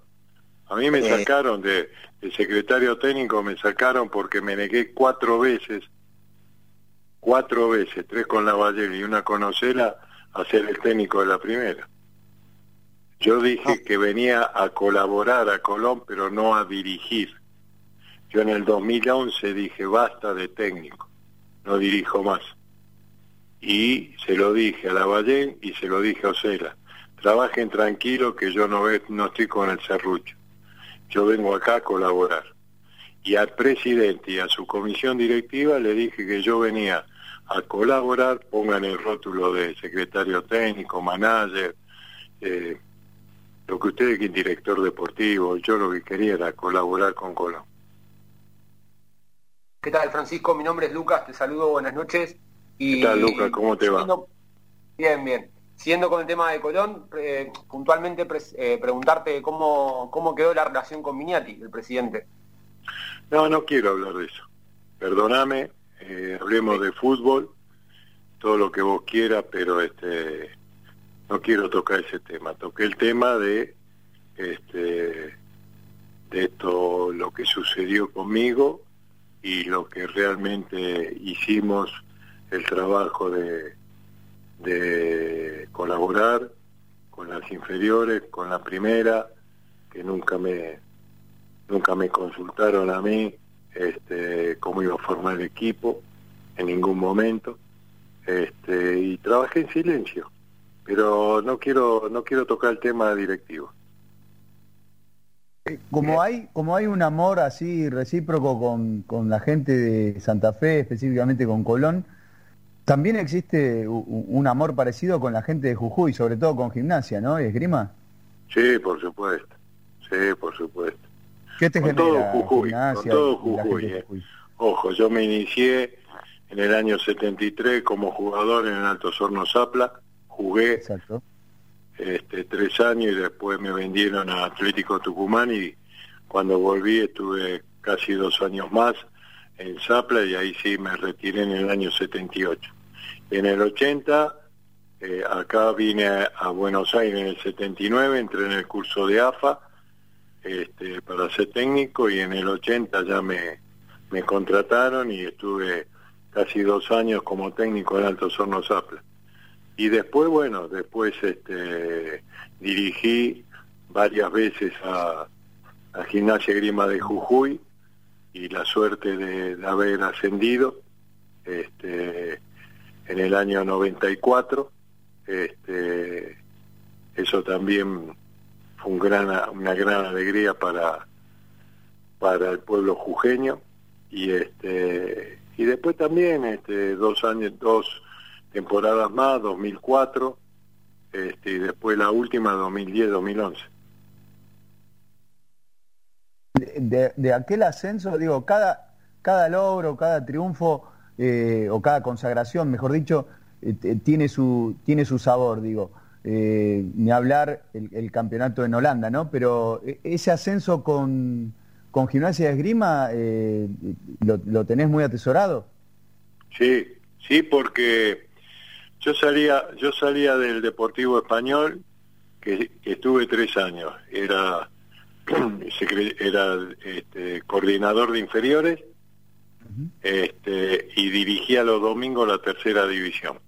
A mí me Eh. sacaron de, de secretario técnico, me sacaron porque me negué cuatro veces, cuatro veces, tres con la Valle y una con Ocela, a ser el técnico de la primera. Yo dije que venía a colaborar a Colón, pero no a dirigir. Yo en el 2011 dije, basta de técnico, no dirijo más. Y se lo dije a la Valle y se lo dije a Ocela. Trabajen tranquilo que yo no, no estoy con el serrucho. Yo vengo acá a colaborar. Y al presidente y a su comisión directiva le dije que yo venía a colaborar, pongan el rótulo de secretario técnico, manager, eh, lo que ustedes quieren, director deportivo, yo lo que quería era colaborar con Colón. ¿Qué tal, Francisco? Mi nombre es Lucas, te saludo, buenas noches. Y ¿Qué tal, Lucas? ¿Cómo te va? Bien, bien. Siguiendo con el tema de Colón, eh, puntualmente eh, preguntarte cómo, cómo quedó la relación con Miniati, el presidente. No, no quiero hablar de eso. Perdóname, eh, hablemos de fútbol, todo lo que vos quieras, pero este no quiero tocar ese tema. Toqué el tema de este de esto lo que sucedió conmigo y lo que realmente hicimos el trabajo de de colaborar con las inferiores, con la primera, que nunca me nunca me consultaron a mí este, cómo iba a formar el equipo en ningún momento. Este, y trabajé en silencio, pero no quiero no quiero tocar el tema directivo. Eh, Como hay, como hay un amor así recíproco con, con la gente de Santa Fe, específicamente con Colón, también existe un amor parecido con la gente de Jujuy, sobre todo con gimnasia, ¿no? ¿Y esgrima? Sí, por supuesto. Sí, por supuesto. ¿Qué te con todo Jujuy, con todo Jujuy, eh. Ojo, yo me inicié en el año 73 como jugador en el Alto Horno Zapla, jugué este, tres años y después me vendieron a Atlético Tucumán y cuando volví estuve casi dos años más en Zapla y ahí sí me retiré en el año 78. En el 80 eh, acá vine a, a Buenos Aires en el 79, entré en el curso de AFA este, para ser técnico y en el 80 ya me, me contrataron y estuve casi dos años como técnico en Alto Horno Zapla. Y después, bueno, después este, dirigí varias veces a, a Gimnasia Grima de Jujuy y la suerte de, haber ascendido este, en el año 94. Este, eso también fue un gran, una gran alegría para, para el pueblo jujeño y este y después también este dos años dos temporadas más 2004 este y después la última 2010 2011 De, de- aquel ascenso, digo, cada, cada logro, cada triunfo eh, o cada consagración, mejor dicho, eh, t- tiene su tiene su sabor, digo. Eh, ni hablar el, el campeonato en Holanda, ¿no? Pero eh, ese ascenso con, con gimnasia de esgrima, eh, lo, lo tenés muy atesorado. Sí, sí, porque yo salía, yo salía del Deportivo Español, que, que estuve tres años, era, <clears throat> era este, coordinador de inferiores, este, y dirigía los domingos la tercera división.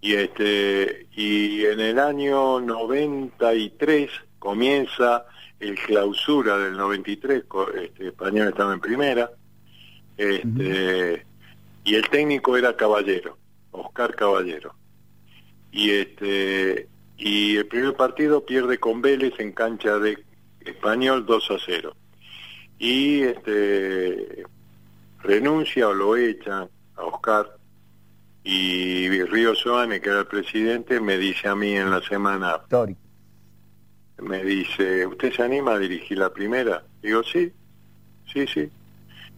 Y este, y en el año 93 comienza el clausura del 93, co- este, Español estaba en primera, este, y el técnico era Caballero, Oscar Caballero. Y este y el primer partido pierde con Vélez en cancha de Español 2 a 0. Y este renuncia o lo echan a Oscar y Río Soane, que era el presidente, me dice a mí en la semana, me dice, ¿usted se anima a dirigir la primera? Digo, sí, sí, sí.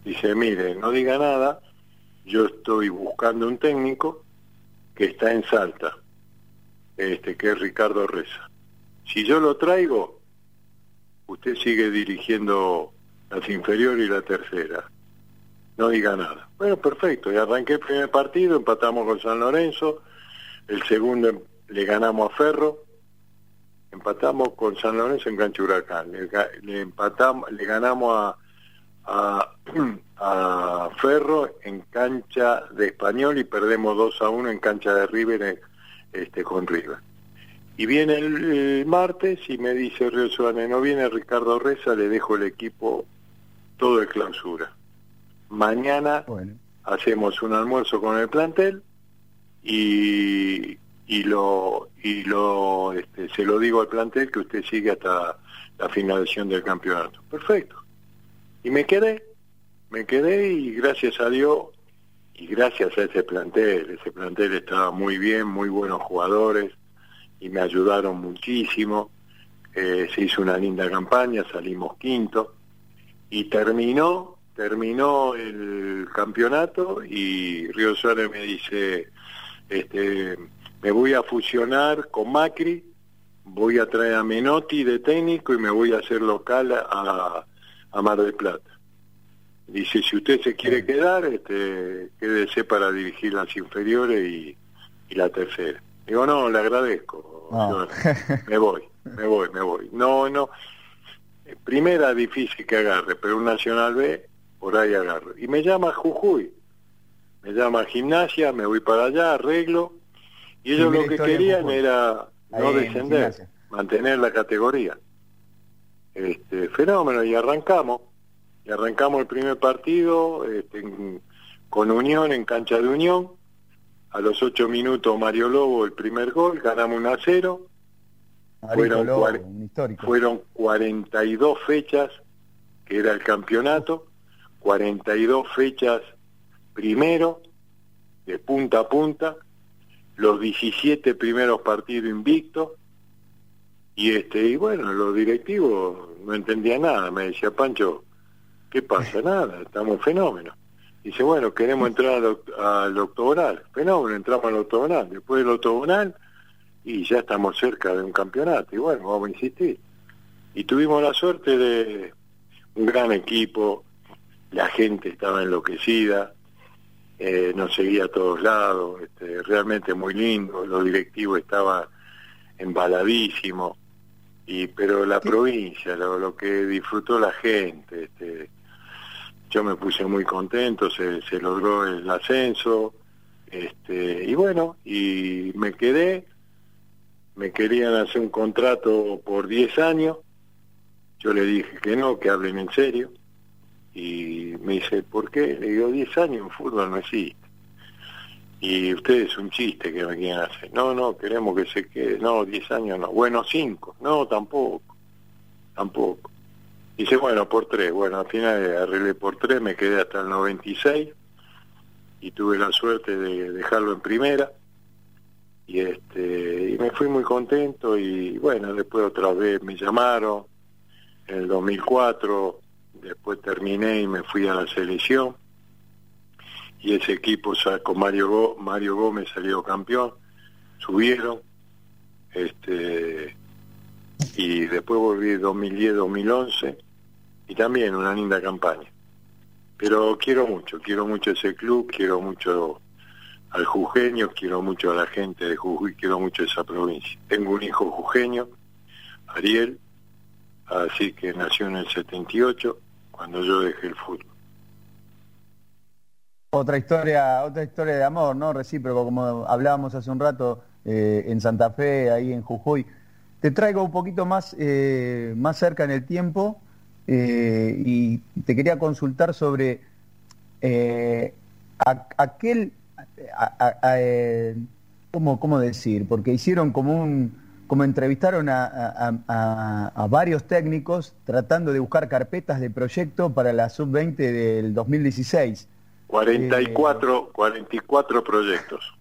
Dice, mire, no diga nada, yo estoy buscando un técnico que está en Salta, este, que es Ricardo Reza. Si yo lo traigo, usted sigue dirigiendo las inferiores y la tercera. No diga nada. Bueno, perfecto. Y arranqué el primer partido, empatamos con San Lorenzo, el segundo le ganamos a Ferro, empatamos con San Lorenzo en cancha Huracán, le, le empatamos, le ganamos a, a, a Ferro en cancha de Español y perdemos 2 a 1 en cancha de River eh, este, con River. Y viene el, el martes y me dice Río Suárez, no viene Ricardo Reza, le dejo el equipo todo de clausura. Mañana hacemos un almuerzo con el plantel y, y lo y lo este, se lo digo al plantel que usted sigue hasta la finalización del campeonato. Perfecto. Y me quedé, me quedé y gracias a Dios y gracias a ese plantel, ese plantel estaba muy bien, muy buenos jugadores y me ayudaron muchísimo. Eh, se hizo una linda campaña, salimos quinto y terminó, terminó el campeonato y Río Suárez me dice, este, me voy a fusionar con Macri, voy a traer a Menotti de técnico y me voy a hacer local a, a Mar del Plata. Dice, si usted se quiere quedar, este, quédese para dirigir las inferiores y, y la tercera. Digo, no, le agradezco. No. Yo- me voy, me voy, me voy. No, no. Primera difícil que agarre, pero un Nacional B, por ahí agarro. Y me llama Jujuy. Me llama Gimnasia, me voy para allá, arreglo. Y ellos lo que querían era no descender, mantener la categoría. Este, fenómeno, y arrancamos. Y arrancamos el primer partido este, en- con Unión, en cancha de Unión. A los ocho minutos Mario Lobo el primer gol, ganamos 1 a 0. Marito Fueron, Lobo, un fueron 42 fechas, que era el campeonato, 42 fechas primero, de punta a punta, los 17 primeros partidos invictos, y este y bueno, los directivos no entendían nada, me decía Pancho, ¿qué pasa? <laughs> Nada, estamos fenómenos. Dice, bueno, queremos entrar al, al octogonal. Fenómeno, entramos al octogonal. Después del octogonal, y ya estamos cerca de un campeonato. Y bueno, vamos a insistir. Y tuvimos la suerte de un gran equipo, la gente estaba enloquecida, eh, nos seguía a todos lados, este, realmente muy lindo, los directivos estaban embaladísimos, y pero la provincia, lo, lo que disfrutó la gente, este, yo me puse muy contento, se, se logró el ascenso, este, y bueno, y me quedé, me querían hacer un contrato por 10 años, yo le dije que no, que hablen en serio, y me dice, ¿por qué? Le digo, 10 años en fútbol no existe. Y ustedes es un chiste que me quieren hacer. No, no, queremos que se quede. No, 10 años no. Bueno, 5. No, tampoco. Tampoco. Dice, bueno, por 3. Bueno, al final arreglé por 3, me quedé hasta el 96 y tuve la suerte de dejarlo en primera. Y este y me fui muy contento y bueno, después otra vez me llamaron en el 2004, después terminé y me fui a la selección y ese equipo sa- con Mario Gó- Mario Gómez salió campeón, subieron, este y después volví 2010-2011 y también una linda campaña. Pero quiero mucho, quiero mucho ese club, quiero mucho al jujeño, quiero mucho a la gente de Jujuy, quiero mucho esa provincia. Tengo un hijo jujeño, Ariel, así que nació en el 78, cuando yo dejé el fútbol. Otra historia, otra historia de amor, ¿no? Recíproco, como hablábamos hace un rato eh, en Santa Fe, ahí en Jujuy. Te traigo un poquito más, eh, más cerca en el tiempo eh, y te quería consultar sobre aquel, ¿cómo, cómo decir? Porque hicieron como un, como entrevistaron a varios técnicos tratando de buscar carpetas de proyecto para la sub-20 del 2016. 44, 44 proyectos.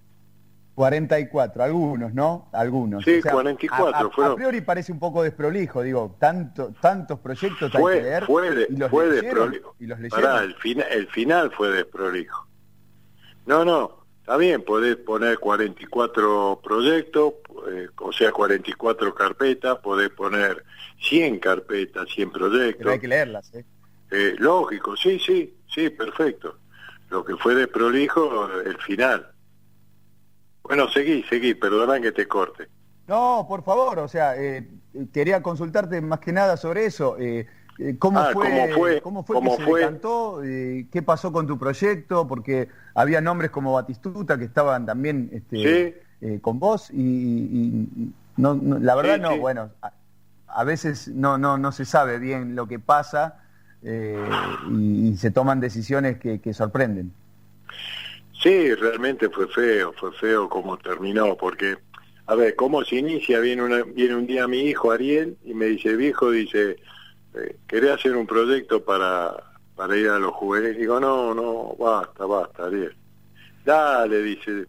44, algunos, ¿no? Algunos. Sí, 44 a- a, fueron. A priori parece un poco desprolijo, digo, tanto, tantos proyectos hay que Fue, leer. fue, de- y los fue leyeron, desprolijo. Y los leyeron. Pará, el, fina- el final fue desprolijo. No, no, está bien, podés poner 44 proyectos, eh, o sea, 44 carpetas, podés poner 100 carpetas, 100 proyectos. Pero hay que leerlas, ¿eh? Eh, lógico, sí, sí, sí, perfecto. Lo que fue desprolijo, el final. Bueno, seguí, seguí, perdona que te corte. No, por favor, o sea, eh, quería consultarte más que nada sobre eso. eh, eh, ¿Cómo, Ah, fue, ¿cómo fue? ¿Cómo fue ¿Cómo que fue? se decantó? Eh, ¿Qué pasó con tu proyecto? Porque había nombres como Batistuta que estaban también este, Sí. con vos y, y- y no, no- la verdad Sí, no, sí. bueno, a, a veces no, no, no se sabe bien lo que pasa eh, y, y se toman decisiones que, que sorprenden. Sí, realmente fue feo, fue feo como terminó, porque, a ver, ¿cómo se inicia? Viene, una, viene un día mi hijo Ariel y me dice, viejo, dice, eh, ¿querés hacer un proyecto para, para ir a los juveniles? Digo, no, no, basta, basta, Ariel. Dale, dice,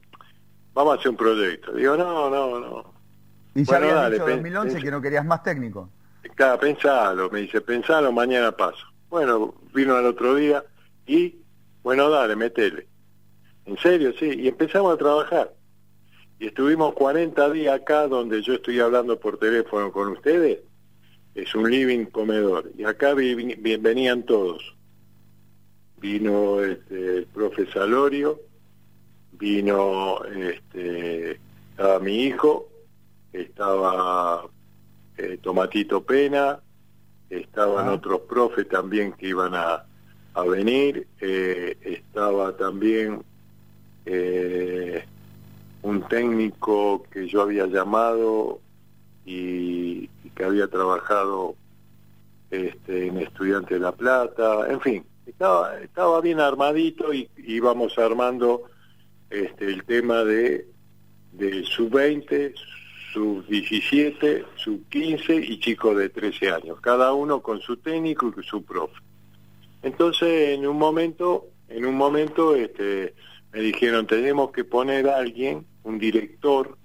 vamos a hacer un proyecto. Digo, no, no, no. Y ya Bueno, habías dale, dicho pen- 2011 que no querías más técnico. Claro, pensalo, me dice, pensalo, mañana paso. Bueno, vino al otro día y, bueno, dale, metele. En serio, sí, y empezamos a trabajar. Y estuvimos 40 días acá donde yo estoy hablando por teléfono con ustedes. Es un living comedor. Y acá vi- venían todos. Vino este, el profe Salorio, vino este, estaba mi hijo, estaba eh, Tomatito Pena, estaban otros profes también que iban a, a venir, eh, estaba también eh, un técnico que yo había llamado, y, y que había trabajado este, en Estudiantes de La Plata, en fin, estaba, estaba bien armadito y íbamos armando este, el tema de, de sub-20, sub-17, sub-15 y chicos de 13 años, cada uno con su técnico y su profe. Entonces, en un momento, en un momento este, me dijeron, tenemos que poner a alguien, un director,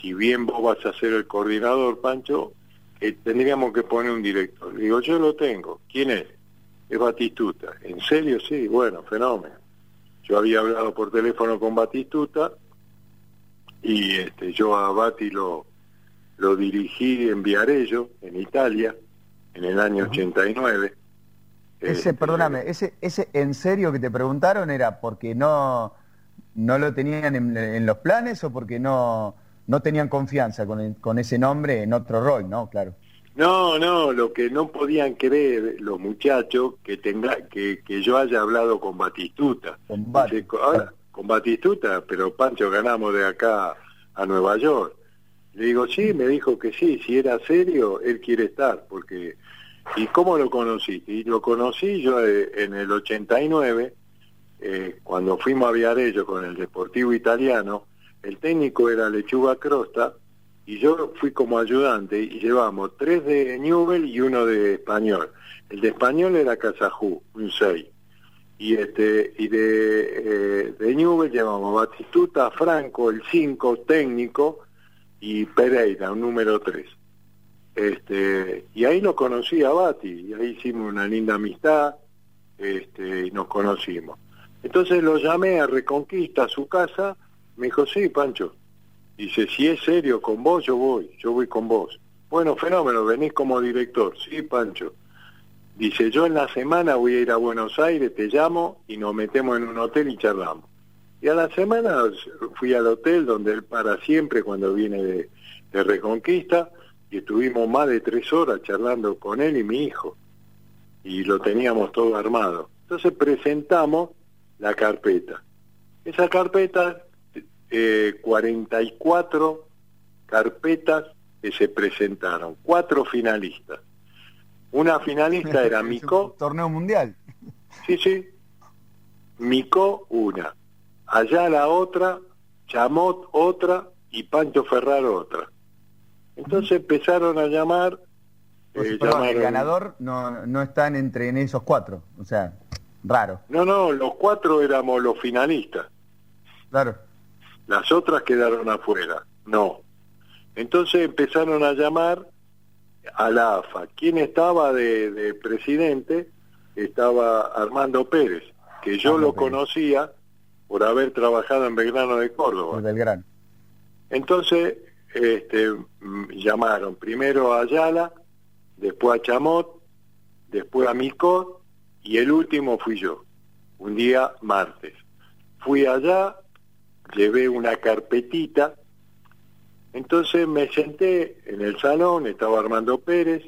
si bien vos vas a ser el coordinador, Pancho, eh, tendríamos que poner un director. Digo, yo lo tengo. ¿Quién es? Es Batistuta. ¿En serio? Sí, bueno, fenómeno. Yo había hablado por teléfono con Batistuta y este, yo a Bati lo, lo dirigí en Viarello, en Italia, en el año 89. Ese, Este, perdóname, ese, ese en serio que te preguntaron era porque no, no lo tenían en, en los planes o porque no, no tenían confianza con, el- con ese nombre en otro rol, ¿no? Claro. No, no, lo que no podían creer los muchachos que tenga que, que yo haya hablado con Batistuta. Con Bati. Dice, ahora, con Batistuta, pero Pancho ganamos de acá a Nueva York. Le digo, sí, me dijo que sí, si era serio, él quiere estar, porque... ¿Y cómo lo conocí? Y lo conocí yo eh, en el 89, eh, cuando fuimos a Viarello con el Deportivo Italiano, el técnico era Lechuga Crosta, y yo fui como ayudante y llevamos tres de Newell y uno de español. El de español era Casajú, un 6. Y este y de, eh, de Newell llevamos Batistuta, Franco, el 5 técnico y Pereira, un número 3. Este, y ahí lo conocí a Bati, y ahí hicimos una linda amistad, este, y nos conocimos. Entonces lo llamé a Reconquista, a su casa, me dijo, sí, Pancho, Dice, si es serio con vos, yo voy, yo voy con vos. Bueno, fenómeno, venís como director. Sí, Pancho. Dice, yo en la semana voy a ir a Buenos Aires, te llamo y nos metemos en un hotel y charlamos. Y a la semana fui al hotel donde él para siempre cuando viene de, de Reconquista y estuvimos más de tres horas charlando con él y mi hijo. Y lo teníamos todo armado. Entonces presentamos la carpeta. Esa carpeta eh, 44 carpetas que se presentaron, cuatro finalistas. Una finalista era Mico, Torneo mundial. sí, sí, Mico una, allá la otra, Chamot otra y Pancho Ferrar otra. Entonces empezaron a llamar, Pues, eh, perdón, el ganador no, no están entre en esos cuatro. O sea, raro. no, no, los cuatro éramos los finalistas. Claro. Las otras quedaron afuera. No. Entonces empezaron a llamar a la AFA. ¿Quién estaba de, de presidente? Estaba Armando Pérez, que yo Armando lo Pérez. conocía por haber trabajado en Belgrano de Córdoba. El Belgrano. Entonces este, llamaron primero a Ayala, después a Chamot, después a Micot y el último fui yo, un día martes. Fui allá, llevé una carpetita, entonces me senté en el salón, estaba Armando Pérez,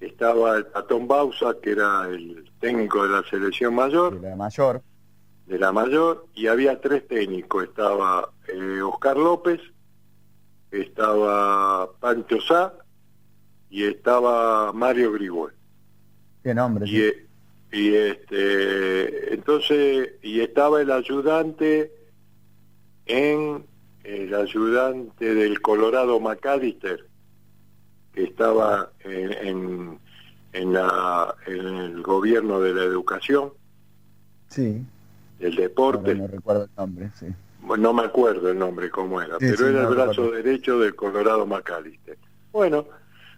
estaba el Patón Bausa, que era el técnico de la selección mayor, De la mayor. de la mayor, y había tres técnicos, estaba eh, Oscar López, estaba Pancho Sá y estaba Mario Grigol. Qué nombre. Y, sí. eh, y este entonces y estaba el ayudante en el ayudante del Colorado McAllister que estaba en, en, en la en el gobierno de la educación Sí. del Ahora deporte no recuerdo el nombre, sí. no me acuerdo el nombre cómo era, Sí, pero sí, era no el brazo recuerdo. derecho del Colorado McAllister. Bueno,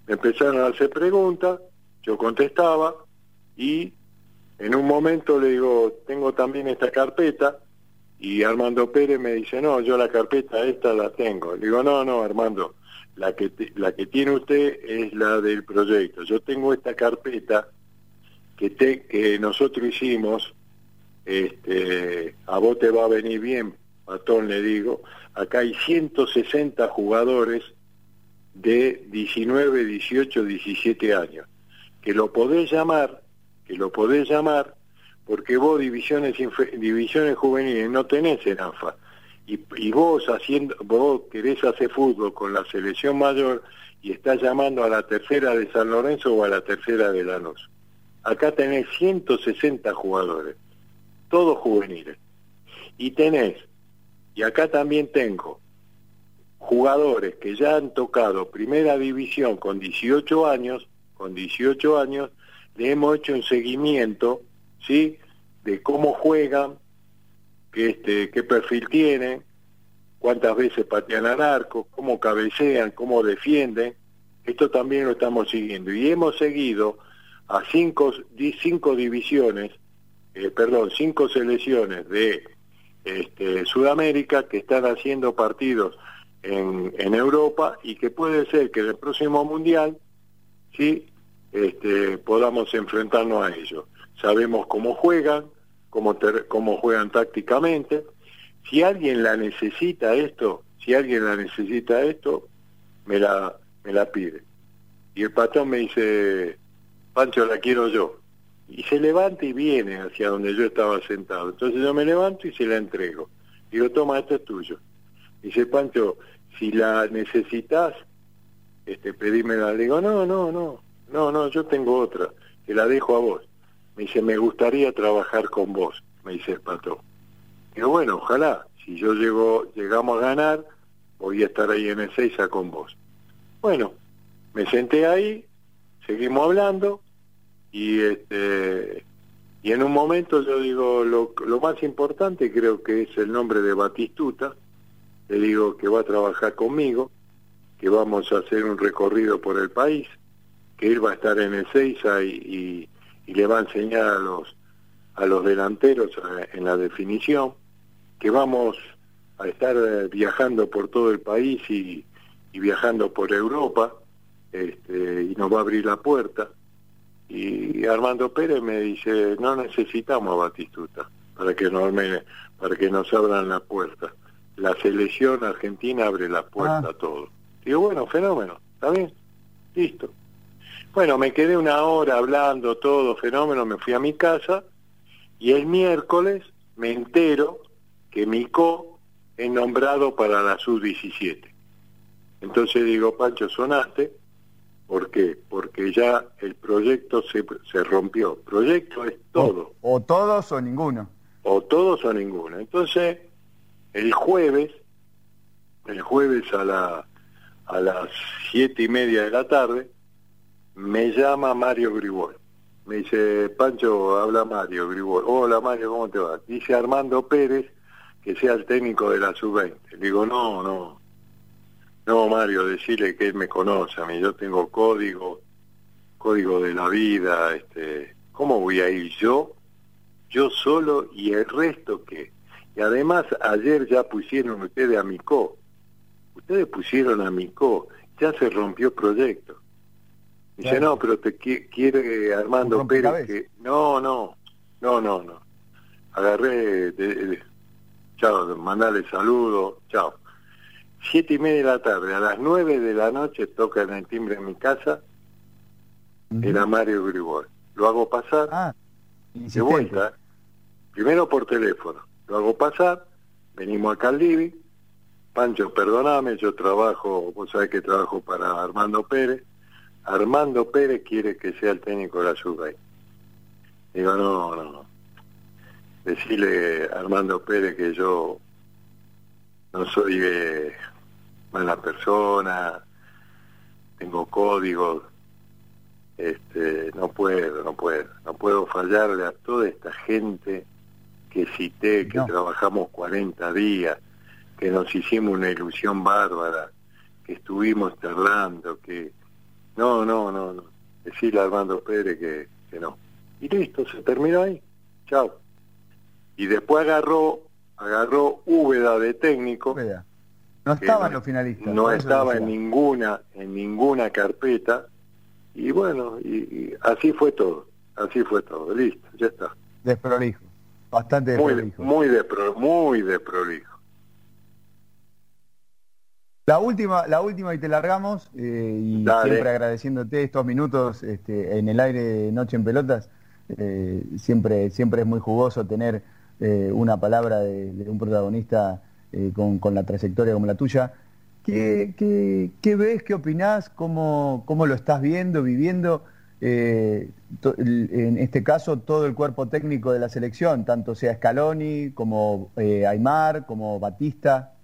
me empezaron a hacer preguntas, yo contestaba y en un momento le digo, tengo también esta carpeta y Armando Pérez me dice, no, yo la carpeta esta la tengo. Le digo, no, no, Armando, la que, la que tiene usted es la del proyecto. Yo tengo esta carpeta que, te, que nosotros hicimos este, a vos te va a venir bien, Patón le digo, acá hay 160 jugadores de 19, 18, 17 años, que lo podés llamar, que lo podés llamar, porque vos divisiones divisiones juveniles no tenés en AFA, y, vos haciendo, vos querés hacer fútbol con la selección mayor, y está llamando a la tercera de San Lorenzo o a la tercera de Lanús. Acá tenés 160 jugadores, todos juveniles. Y tenés, y acá también tengo, jugadores que ya han tocado primera división con 18 años, con 18 años, le hemos hecho un seguimiento, ¿sí? De cómo juegan, este, qué perfil tienen, cuántas veces patean al arco, cómo cabecean, cómo defienden. Esto también lo estamos siguiendo. Y hemos seguido a cinco, cinco divisiones, eh, perdón, cinco selecciones de este, Sudamérica que están haciendo partidos en, en, Europa y que puede ser que en el próximo Mundial sí este, podamos enfrentarnos a ellos. Sabemos cómo juegan, cómo, cómo juegan tácticamente. Si alguien la necesita esto, si alguien la necesita esto, me la, me la pide. Y el patrón me dice, Pancho, la quiero yo. Y se levanta y viene hacia donde yo estaba sentado. Entonces yo me levanto y se la entrego. Digo, toma, esto es tuyo. Dice, Pancho, si la necesitas, este, pedímela. Le digo, no, no, no, no, no, yo tengo otra, que la dejo a vos. Me dice, me gustaría trabajar con vos, me dice el patrón. Digo, bueno, ojalá, si yo llego, llegamos a ganar, voy a estar ahí en el Seiza con vos. Bueno, me senté ahí, seguimos hablando, y este y en un momento yo digo, lo, más importante creo que es el nombre de Batistuta, le digo que va a trabajar conmigo, que vamos a hacer un recorrido por el país, que él va a estar en el Seiza y, y, le va a enseñar a los, a los delanteros en la definición, que vamos a estar eh, viajando por todo el país y, y viajando por Europa, este, y nos va a abrir la puerta. Y Armando Pérez me dice, no necesitamos a Batistuta para que nos, para que nos abran la puerta. La selección argentina abre la puerta a todo. Digo, bueno, fenómeno, ¿está bien? Listo. Bueno, me quedé una hora hablando todo, fenómeno, me fui a mi casa y el miércoles me entero que Mico es nombrado para la sub-17. Entonces digo, Pancho, sonaste, ¿por qué? Porque ya el proyecto se, se rompió. Proyecto es todo. O, o todos o ninguno. O todos o ninguno. Entonces, el jueves, el jueves a, la, a las siete y media de la tarde, me llama Mario Gribol. Me dice, Pancho, habla Mario Gribol. Hola Mario, ¿cómo te va? Dice Armando Pérez que sea el técnico de la sub-20. Le digo, no, no. No, Mario, decirle que él me conoce a. Yo tengo código, código de la vida. este ¿Cómo voy a ir yo? Yo solo y el resto que... Y además ayer ya pusieron ustedes a Micó. Ustedes pusieron a Micó. Ya se rompió proyecto. Dice, no, pero te quiere Armando Pérez que... No, no, no, no, no. Agarré, de, chao, mandale saludos, chao. Siete y media de la tarde, a las nueve de la noche toca en el timbre en mi casa, era Mario Gribol. Lo hago pasar, ah, de vuelta, primero por teléfono, lo hago pasar, venimos acá al living, Pancho, perdóname, yo trabajo, vos sabés que trabajo para Armando Pérez, Armando Pérez quiere que sea el técnico de la sub Digo, no, no, no. Decirle a Armando Pérez que yo no soy eh, mala persona, tengo códigos, este, no puedo, no puedo, no puedo fallarle a toda esta gente que cité, que trabajamos 40 días, que nos hicimos una ilusión bárbara, que estuvimos tardando, que no, no, no, no. Decirle a Armando Pérez que, que no. Y listo, se terminó ahí. Chao. Y después agarró, agarró Úbeda de técnico. No estaba en los finalistas. No estaba en ninguna, en ninguna carpeta. Y bueno, y, así fue todo. Así fue todo. Listo, ya está. Desprolijo. Bastante desprolijo. Muy, muy, despro, muy desprolijo. La última, la última y te largamos, eh, y siempre agradeciéndote estos minutos este, en el aire Noche en Pelotas. Eh, siempre, siempre es muy jugoso tener eh, una palabra de, un protagonista con, con, la trayectoria como la tuya. ¿qué, qué, qué ves, qué opinás, cómo, cómo lo estás viendo, viviendo? to- en este caso todo el cuerpo técnico de la selección, tanto sea Scaloni como Aymar, como Batista.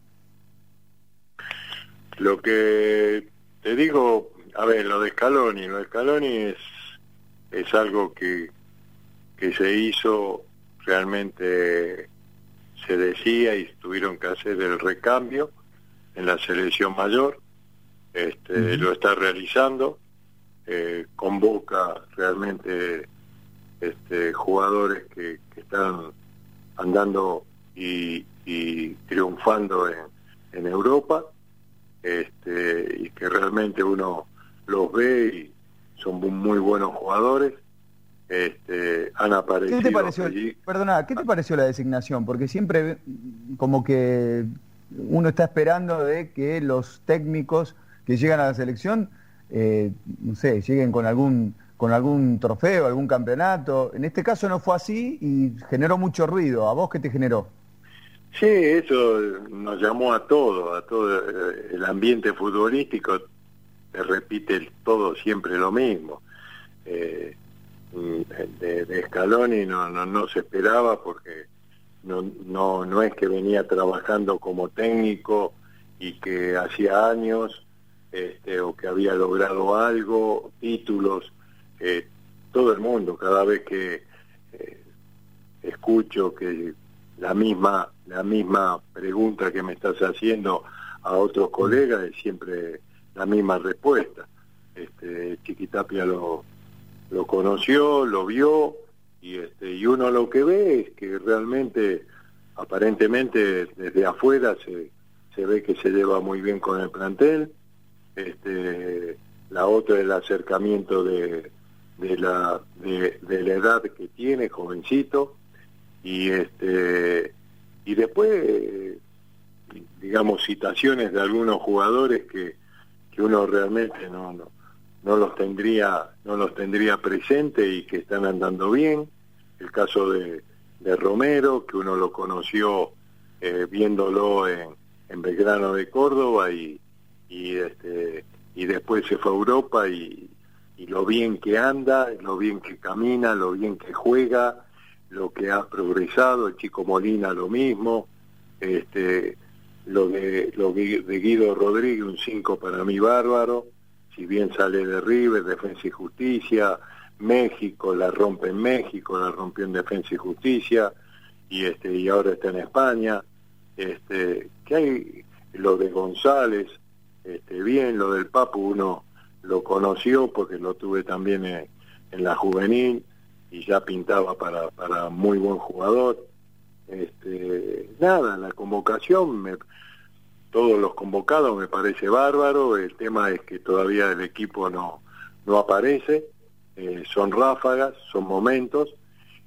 Lo que te digo, a ver, lo de Scaloni, lo de Scaloni es, es algo que, que se hizo, realmente se decía y tuvieron que hacer el recambio en la selección mayor, este, lo está realizando, eh, convoca realmente este, jugadores que, que están andando y, y triunfando en, en Europa este, y que realmente uno los ve y son muy buenos jugadores. Este, han aparecido ¿Qué te pareció, allí. perdona, ¿qué te pareció la designación? Porque siempre mm, como que uno está esperando de que los técnicos que llegan a la selección, eh, no sé, lleguen con algún con algún trofeo, algún campeonato. En este caso no fue así y generó mucho ruido. ¿A vos qué te generó? Sí, eso nos llamó a todo, a todo el ambiente futbolístico, te repite todo siempre lo mismo. Eh, de, de Scaloni no, no, no se esperaba porque no, no, no es que venía trabajando como técnico y que hacía años este, o que había logrado algo, títulos, eh, todo el mundo, cada vez que eh, escucho que la misma la misma pregunta que me estás haciendo a otros colegas es siempre la misma respuesta. Este, Chiquitapia lo, lo conoció, lo vio y este y uno lo que ve es que realmente aparentemente desde afuera se, se ve que se lleva muy bien con el plantel. Este, la otra el acercamiento de, de la de, de la edad que tiene, jovencito, y este y después digamos citaciones de algunos jugadores que, que uno realmente no, no no los tendría no los tendría presente y que están andando bien. El caso de, de Romero que uno lo conoció eh, viéndolo en, en Belgrano de Córdoba y, y este y después se fue a Europa y, y lo bien que anda lo bien que camina lo bien que juega lo que ha progresado, el chico Molina lo mismo, este, lo de, lo de Guido Rodríguez, un 5 para mí bárbaro, si bien sale de River, Defensa y Justicia, México, la rompe en México, la rompió en Defensa y Justicia, y este, y ahora está en España, este, que hay lo de González, este, bien, lo del Papu uno lo conoció porque lo tuve también en, en la juvenil, y ya pintaba para, para muy buen jugador. Este, nada, la convocación, me, todos los convocados me parece bárbaro, el tema es que todavía el equipo no, no aparece, eh, son ráfagas, son momentos,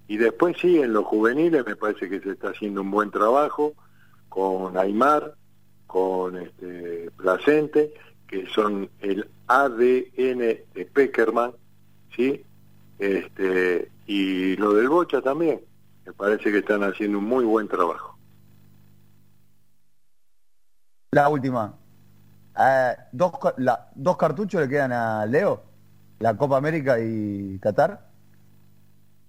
y después sí, en los juveniles me parece que se está haciendo un buen trabajo con Aymar, con este, Placente, que son el ADN de Peckerman, ¿sí? Este y lo del Bocha también me parece que están haciendo un muy buen trabajo La última. Eh, dos, la- ¿Dos cartuchos le quedan a Leo? ¿La Copa América y Qatar?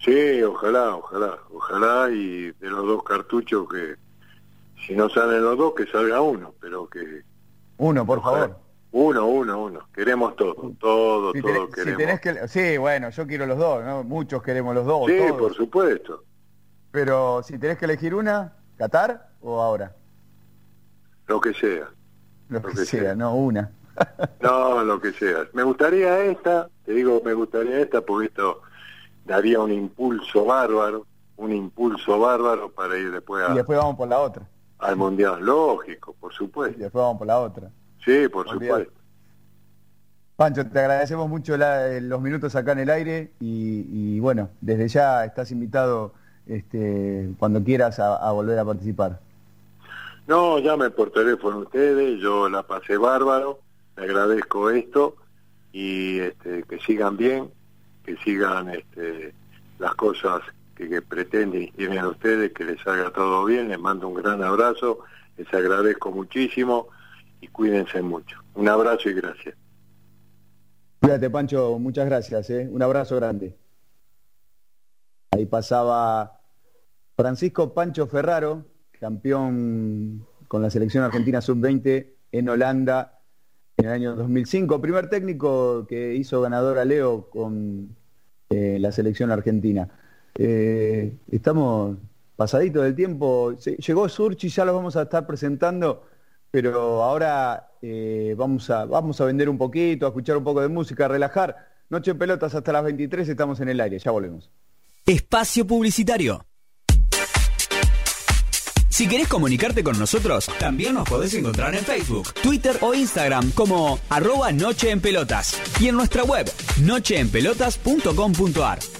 sí ojalá ojalá ojalá y de los dos cartuchos que si no salen los dos que salga uno pero que Uno, por Ojalá. favor. Uno uno uno queremos todo todo Si todo tenés, si queremos tenés que... Sí, bueno, yo quiero los dos, ¿no? Muchos queremos los dos, sí todos. por supuesto Pero si tenés que elegir una, ¿Qatar o ahora? lo que sea Lo que, que sea, sea. no una. <laughs> No, lo que sea. Me gustaría esta, te digo, me gustaría esta porque esto daría un impulso bárbaro, un impulso bárbaro para ir después Y a- después vamos por la otra. al Mundial. Lógico, por Y supuesto. después vamos por la otra. Sí, por Olvidate. supuesto. Pancho, te agradecemos mucho la- eh, los minutos acá en el aire y, y, bueno, desde ya estás invitado este, cuando quieras a, a volver a participar. No, llamen por teléfono ustedes, yo la pasé bárbaro, le agradezco esto y este, que sigan bien, que sigan este, las cosas que, que pretenden y tienen ustedes, que les salga todo bien, les mando un gran abrazo, les agradezco muchísimo y cuídense mucho. Un abrazo y gracias. Cuídate, Pancho, muchas gracias, ¿eh? un abrazo grande. Ahí pasaba Francisco Pancho Ferraro, campeón con la selección argentina sub-20 en Holanda en el año 2005, primer técnico que hizo ganador a Leo con eh, la selección argentina. Eh, estamos pasaditos del tiempo, llegó Surchi, ya lo vamos a estar presentando, pero ahora eh, vamos, a, vamos a vender un poquito, a escuchar un poco de música, a relajar. Noche en pelotas hasta las 23, estamos en el aire, ya volvemos. Espacio Publicitario. Si querés comunicarte con nosotros, también nos podés encontrar en Facebook, Twitter o Instagram como arroba Noche en Pelotas y en nuestra web nocheenpelotas.com.ar.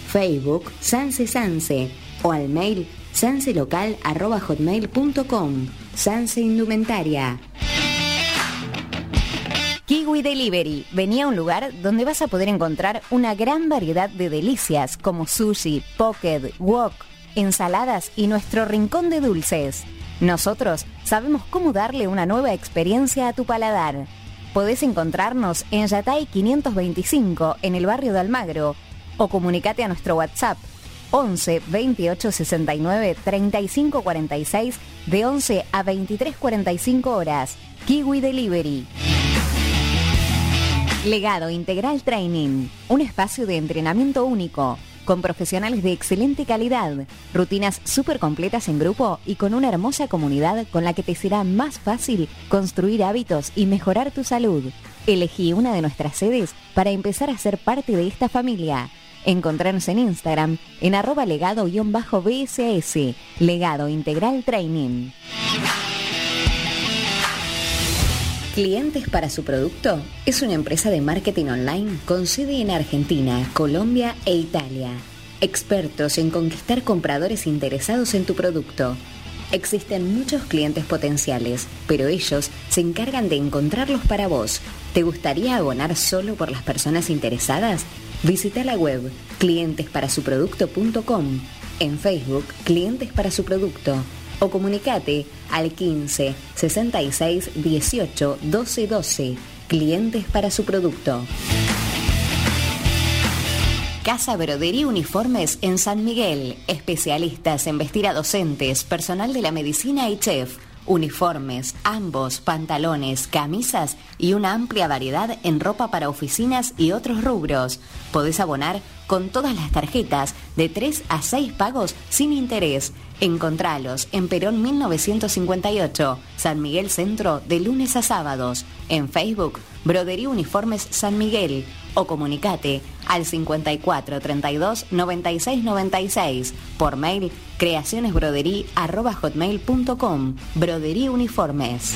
Facebook Sanse Sanse o al mail sanselocal arroba hotmail.com Sanse Indumentaria. Kiwi Delivery. Venía a un lugar donde vas a poder encontrar una gran variedad de delicias como sushi, pocket, wok, ensaladas y nuestro rincón de dulces. Nosotros sabemos cómo darle una nueva experiencia a tu paladar. Podés encontrarnos en Yatay 525 en el barrio de Almagro o comunicate a nuestro WhatsApp 11 28 69 35 46 de 11 a 23 45 horas. Kiwi Delivery. Legado Integral Training, un espacio de entrenamiento único, con profesionales de excelente calidad, rutinas súper completas en grupo y con una hermosa comunidad con la que te será más fácil construir hábitos y mejorar tu salud. Elegí una de nuestras sedes para empezar a ser parte de esta familia. Encontrarnos en Instagram en arroba legado-bss, legado integral training. Clientes para su producto es una empresa de marketing online con sede en Argentina, Colombia e Italia. Expertos en conquistar compradores interesados en tu producto. Existen muchos clientes potenciales, pero ellos se encargan de encontrarlos para vos. ¿Te gustaría abonar solo por las personas interesadas? Visita la web clientesparasuproducto.com, en Facebook Clientes para su producto o comunicate al 15 66 18 12 12. Clientes para su producto. Casa Brodería Uniformes en San Miguel. Especialistas en vestir a docentes, personal de la medicina y chef. Uniformes, ambos, pantalones, camisas y una amplia variedad en ropa para oficinas y otros rubros. Podés abonar con todas las tarjetas de 3 a 6 pagos sin interés. Encontralos en Perón 1958, San Miguel Centro, de lunes a sábados. En Facebook, Brodería Uniformes San Miguel. O comunicate al 54 32 96 96. Por mail, creacionesbroderí.com. Brodería Uniformes.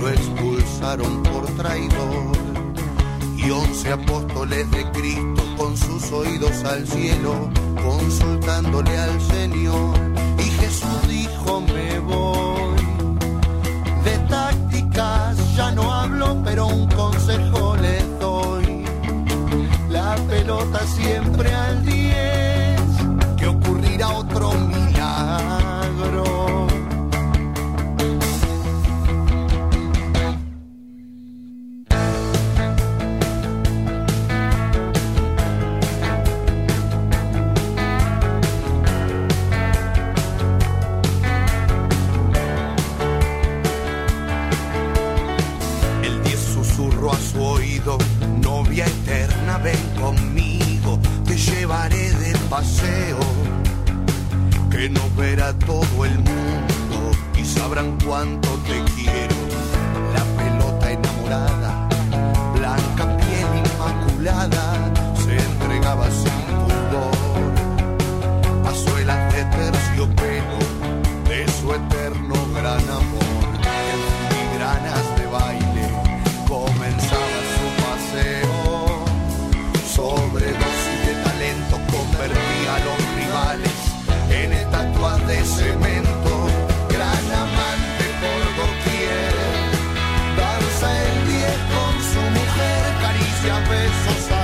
lo expulsaron por traidor. Y once apóstoles de Cristo con sus oídos al cielo, consultándole al Señor. Y Jesús dijo, me voy. De tácticas ya no hablo, pero un consejo les doy. La pelota siempre al 10, paseo. Que no verá todo el mundo y sabrán cuánto te quiero. La pelota enamorada, blanca piel inmaculada, se entregaba sin pudor a suelas de terciopelo de su eterno gran amor. De cemento. Gran amante por doquier. Danza el 10 con su mujer, caricia, besos,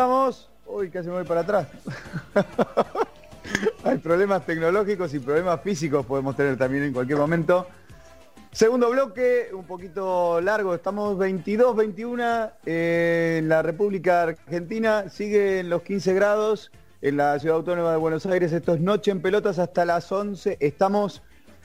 estamos. Uy, casi me voy para atrás. <laughs> Hay problemas tecnológicos y problemas físicos podemos tener también en cualquier momento. Segundo bloque, un poquito largo, estamos 22, 21 eh, en la República Argentina, siguen los 15 grados en la Ciudad Autónoma de Buenos Aires, esto es Noche en Pelotas hasta las 11, estamos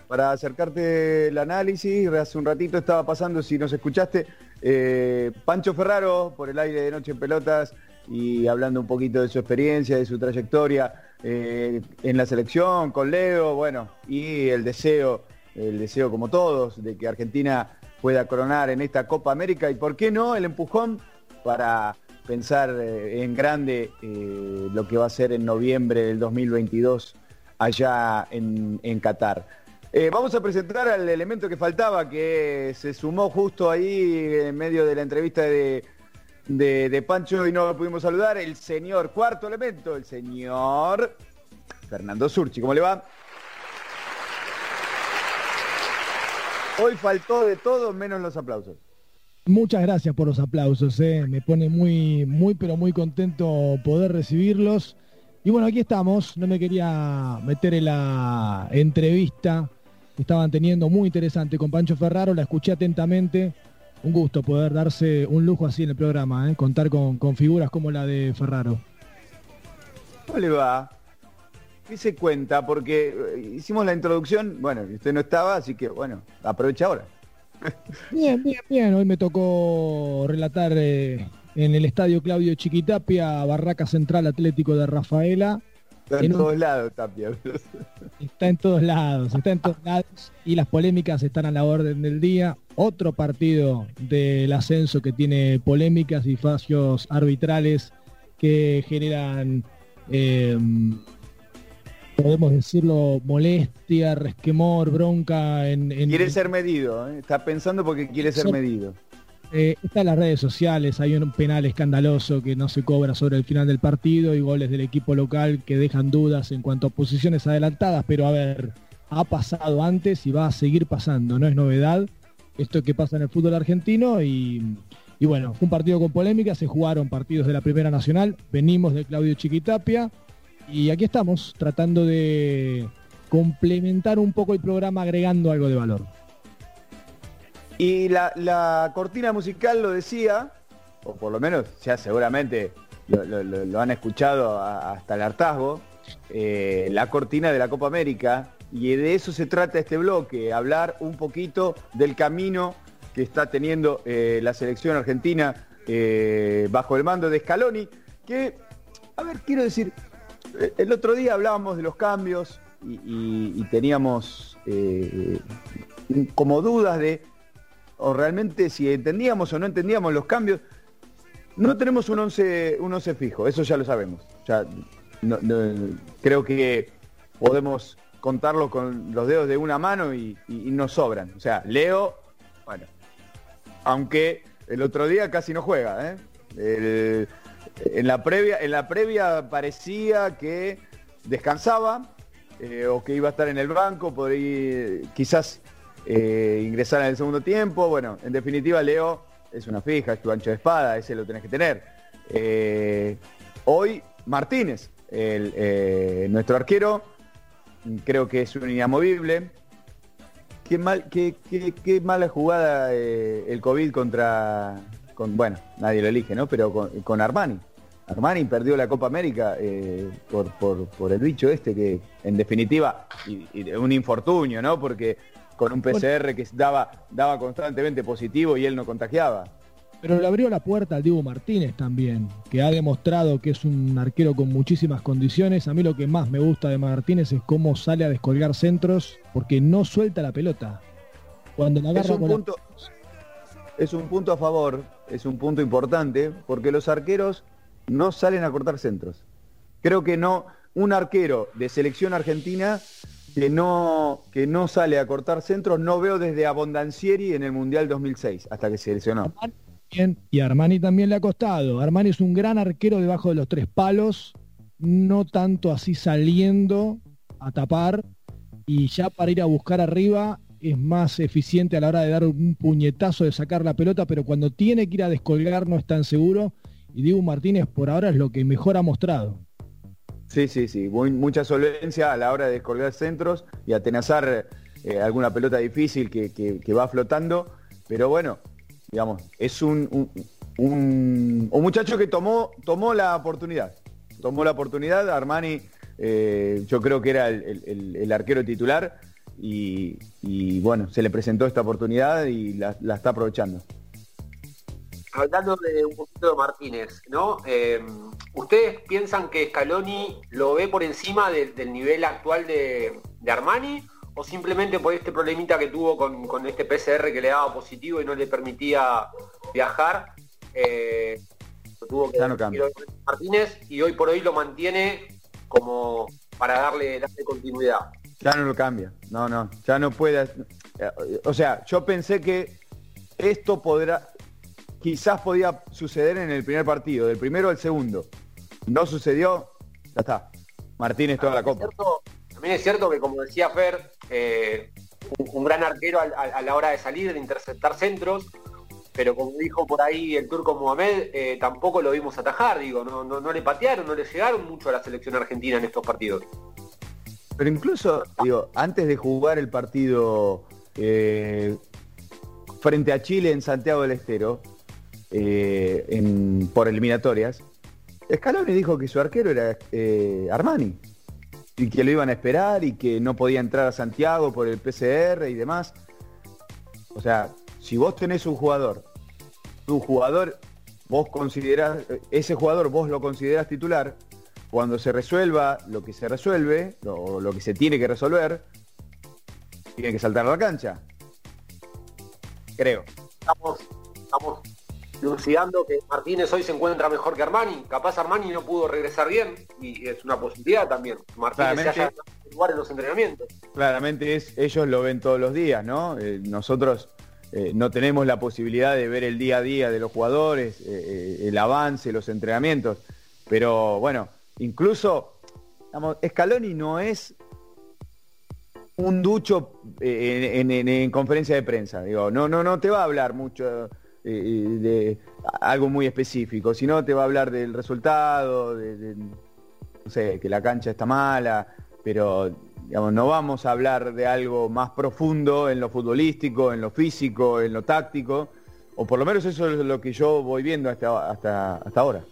para acercarte el análisis, hace un ratito estaba pasando, si nos escuchaste, eh, Pancho Ferraro por el aire de Noche en Pelotas y hablando un poquito de su experiencia, de su trayectoria, eh, en la selección, con Leo, bueno, y el deseo, el deseo como todos, de que Argentina pueda coronar en esta Copa América y por qué no el empujón para pensar eh, en grande eh, lo que va a ser en noviembre del 2022 allá en, en Qatar. Vamos a presentar al elemento que faltaba, que se sumó justo ahí en medio de la entrevista de, de, de Pancho y no pudimos saludar, el señor cuarto elemento, el señor Fernando Surchi. ¿Cómo le va? Hoy faltó de todo menos los aplausos. Muchas gracias por los aplausos, eh. me pone muy, muy, pero muy contento poder recibirlos. Y bueno, aquí estamos, no me quería meter en la entrevista que estaban teniendo muy interesante con Pancho Ferraro, la escuché atentamente. Un gusto poder darse un lujo así en el programa, ¿eh? contar con, con figuras como la de Ferraro. ¿Cómo le va? ¿Qué se cuenta? Porque eh, hicimos la introducción, bueno, usted no estaba, así que bueno, aprovecha ahora. Bien, bien, bien. Hoy me tocó relatar eh, en el estadio Claudio Chiquitapia, Barraca Central Atlético de Rafaela. Está en, todos lados, Tapia. Está en todos lados, está en todos lados. Y las polémicas están a la orden del día. Otro partido del ascenso que tiene polémicas y fallos arbitrales que generan eh, podemos decirlo, molestia, resquemor, bronca. En, en quiere ser medido, ¿eh? está pensando porque quiere ser medido. Eh, está en las redes sociales, hay un penal escandaloso que no se cobra sobre el final del partido y goles del equipo local que dejan dudas en cuanto a posiciones adelantadas, pero a ver, ha pasado antes y va a seguir pasando, no es novedad esto que pasa en el fútbol argentino y, y bueno, un partido con polémica, se jugaron partidos de la Primera Nacional, venimos de Claudio Chiquitapia, y aquí estamos tratando de complementar un poco el programa agregando algo de valor. Y la, la cortina musical lo decía, o por lo menos ya seguramente lo, han escuchado hasta el hartazgo, eh, la cortina de la Copa América, y de eso se trata este bloque, hablar un poquito del camino que está teniendo eh, la selección argentina eh, bajo el mando de Scaloni, que, a ver, quiero decir, el otro día hablábamos de los cambios y, teníamos como dudas de o realmente si entendíamos o no entendíamos los cambios. No tenemos un 11 un once fijo, eso ya lo sabemos. Ya, creo que podemos contarlo con los dedos de una mano y, nos sobran. O sea, Leo, bueno, aunque el otro día casi no juega, ¿eh? En la previa, en la previa parecía que descansaba eh, o que iba a estar en el banco, podría quizás eh, ingresar en el segundo tiempo. Bueno, en definitiva, Leo es una fija, es tu ancho de espada, ese lo tenés que tener. Eh, hoy, Martínez, eh, nuestro arquero, creo que es un inamovible. Qué, mal, qué, qué, mala jugada el COVID contra, con, bueno, nadie lo elige, ¿no? Pero con, con Armani. Armani perdió la Copa América por, por, por, el bicho este que, en definitiva, un infortunio, ¿no? Porque con un PCR que daba, daba constantemente positivo y él no contagiaba. Pero le abrió la puerta al Diego Martínez también, que ha demostrado que es un arquero con muchísimas condiciones. A mí lo que más me gusta de Martínez es cómo sale a descolgar centros, porque no suelta la pelota. Cuando la agarra es un, punto, la... es un punto a favor, es un punto importante, porque los arqueros no salen a cortar centros. Creo que no, un arquero de selección argentina que no, que no sale a cortar centros, no veo desde Abondancieri en el Mundial 2006, hasta que se lesionó. Y Armani también le ha costado. Armani es un gran arquero debajo de los tres palos, no tanto así saliendo a tapar, y ya para ir a buscar arriba es más eficiente a la hora de dar un puñetazo, de sacar la pelota, pero cuando tiene que ir a descolgar no es tan seguro y Diego Martínez por ahora es lo que mejor ha mostrado. Sí, sí, sí, mucha solvencia a la hora de descolgar centros y atenazar eh, alguna pelota difícil que, va flotando, pero bueno, digamos, es un, un, un, muchacho que tomó, tomó la oportunidad, tomó la oportunidad, Armani eh, yo creo que era el, arquero titular y, bueno, se le presentó esta oportunidad y la está aprovechando. Hablando de un poquito de Martínez, ¿no? Eh, ¿Ustedes piensan que Scaloni lo ve por encima de- del nivel actual de, de Armani? ¿O simplemente por este problemita que tuvo con, con este PCR que le daba positivo y no le permitía viajar? eh, lo tuvo que Ya no cambia. Martínez y hoy por hoy lo mantiene como para darle, darle continuidad. Ya no lo cambia. No, no. Ya no puede. O sea, yo pensé que esto podrá. Quizás podía suceder en el primer partido, del primero al segundo. No sucedió, ya está. Martínez toda la copa. También es cierto que, como decía Fer, eh, un, un gran arquero a, la hora de salir, de interceptar centros, pero como dijo por ahí el turco Mohamed, eh, tampoco lo vimos atajar, digo, no, no, no le patearon, no le llegaron mucho a la selección argentina en estos partidos. Pero incluso, digo, antes de jugar el partido eh, frente a Chile en Santiago del Estero, eh, por eliminatorias, Scaloni dijo que su arquero era eh, Armani y que lo iban a esperar y que no podía entrar a Santiago por el PCR y demás. O sea, si vos tenés un jugador, tu jugador, vos considerás, ese jugador vos lo considerás titular, cuando se resuelva lo que se resuelve, o lo que se tiene que resolver, tiene que saltar a la cancha. Creo. Lucidando que Martínez hoy se encuentra mejor que Armani, capaz Armani no pudo regresar bien y es una posibilidad también. Martínez se Claramente. haya dado lugar en los entrenamientos. Claramente es, ellos lo ven todos los días, ¿no? Eh, nosotros eh, no tenemos la posibilidad de ver el día a día de los jugadores, eh, el avance, los entrenamientos. Pero bueno, incluso, digamos, Scaloni no es un ducho en, en- en conferencia de prensa. Digo, no, no, no te va a hablar mucho eh, de algo muy específico, sino te va a hablar del resultado, de, no sé, que la cancha está mala, pero digamos, no vamos a hablar de algo más profundo en lo futbolístico, en lo físico, en lo táctico, o por lo menos eso es lo que yo voy viendo hasta, hasta, hasta ahora.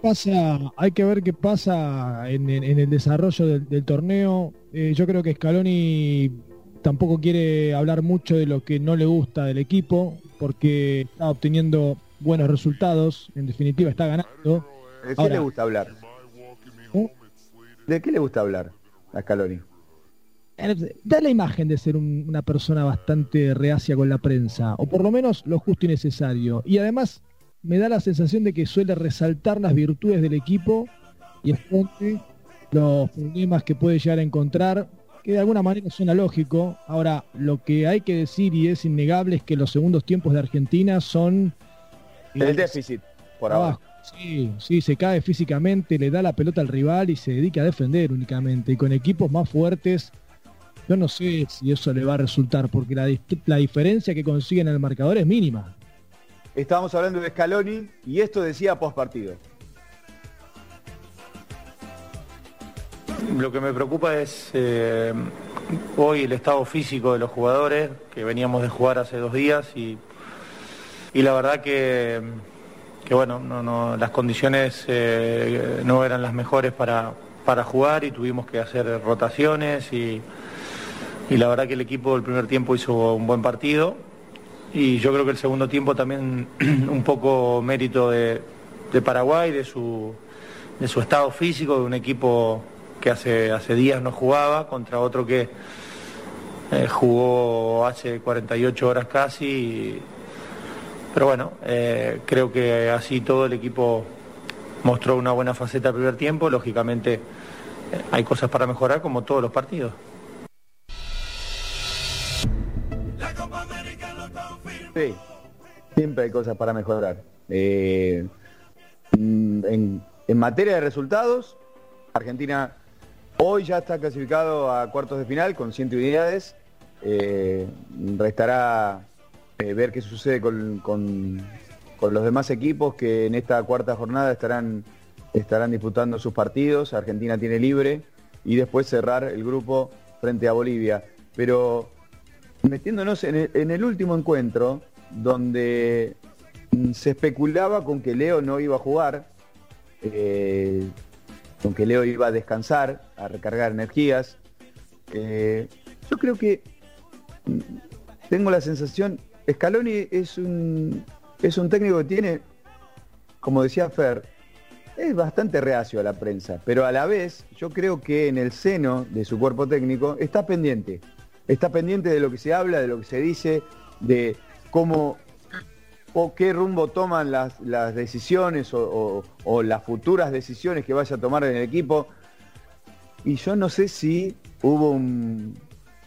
pasa, hay que ver qué pasa en, el desarrollo del, del torneo. Eh, yo creo que Scaloni tampoco quiere hablar mucho de lo que no le gusta del equipo, porque está obteniendo buenos resultados, en definitiva está ganando. ¿De qué Ahora- le gusta hablar? ¿De qué le gusta hablar a Scaloni? Eh, Da la imagen de ser un- una persona bastante reacia con la prensa, o por lo menos lo justo y necesario. Y además me da la sensación de que suele resaltar las virtudes del equipo y esconde los problemas que puede llegar a encontrar, que de alguna manera suena lógico. Ahora, lo que hay que decir y es innegable es que los segundos tiempos de Argentina son... El déficit, por abajo. Sí, sí, se cae físicamente, le da la pelota al rival y se dedica a defender únicamente. Y con equipos más fuertes, yo no sé si eso le va a resultar, porque la, la diferencia que consiguen en el marcador es mínima. Estábamos hablando de Scaloni y esto decía post partido. Lo que me preocupa es eh, hoy el estado físico de los jugadores, que veníamos de jugar hace dos días y, la verdad que, bueno, no, no, las condiciones eh, no eran las mejores para, para jugar y tuvimos que hacer rotaciones y, y la verdad que el equipo del primer tiempo hizo un buen partido y yo creo que el segundo tiempo también <clears throat> un poco mérito de, de Paraguay, de su, de su estado físico, de un equipo que hace, hace días no jugaba, contra otro que eh, jugó hace 48 horas casi. pero bueno, eh, creo que así todo el equipo mostró una buena faceta al primer tiempo. Lógicamente eh, hay cosas para mejorar como todos los partidos. Sí, siempre hay cosas para mejorar. Mm, en, en materia de resultados, Argentina hoy ya está clasificado a cuartos de final con 100 unidades. Eh, restará eh, ver qué sucede con, los demás equipos que en esta cuarta jornada estarán, estarán disputando sus partidos. Argentina tiene libre y después cerrar el grupo frente a Bolivia. Pero metiéndonos en el, último encuentro, donde se especulaba con que Leo no iba a jugar, eh, con que Leo iba a descansar, a recargar energías. Eh, yo creo que mm, tengo la sensación, Scaloni es un, es un técnico que tiene, como decía Fer, es bastante reacio a la prensa, pero a la vez yo creo que en el seno de su cuerpo técnico está pendiente. Está pendiente de lo que se habla, de lo que se dice, de cómo o qué rumbo toman las, decisiones o, las futuras decisiones que vaya a tomar en el equipo. Y yo no sé si hubo un,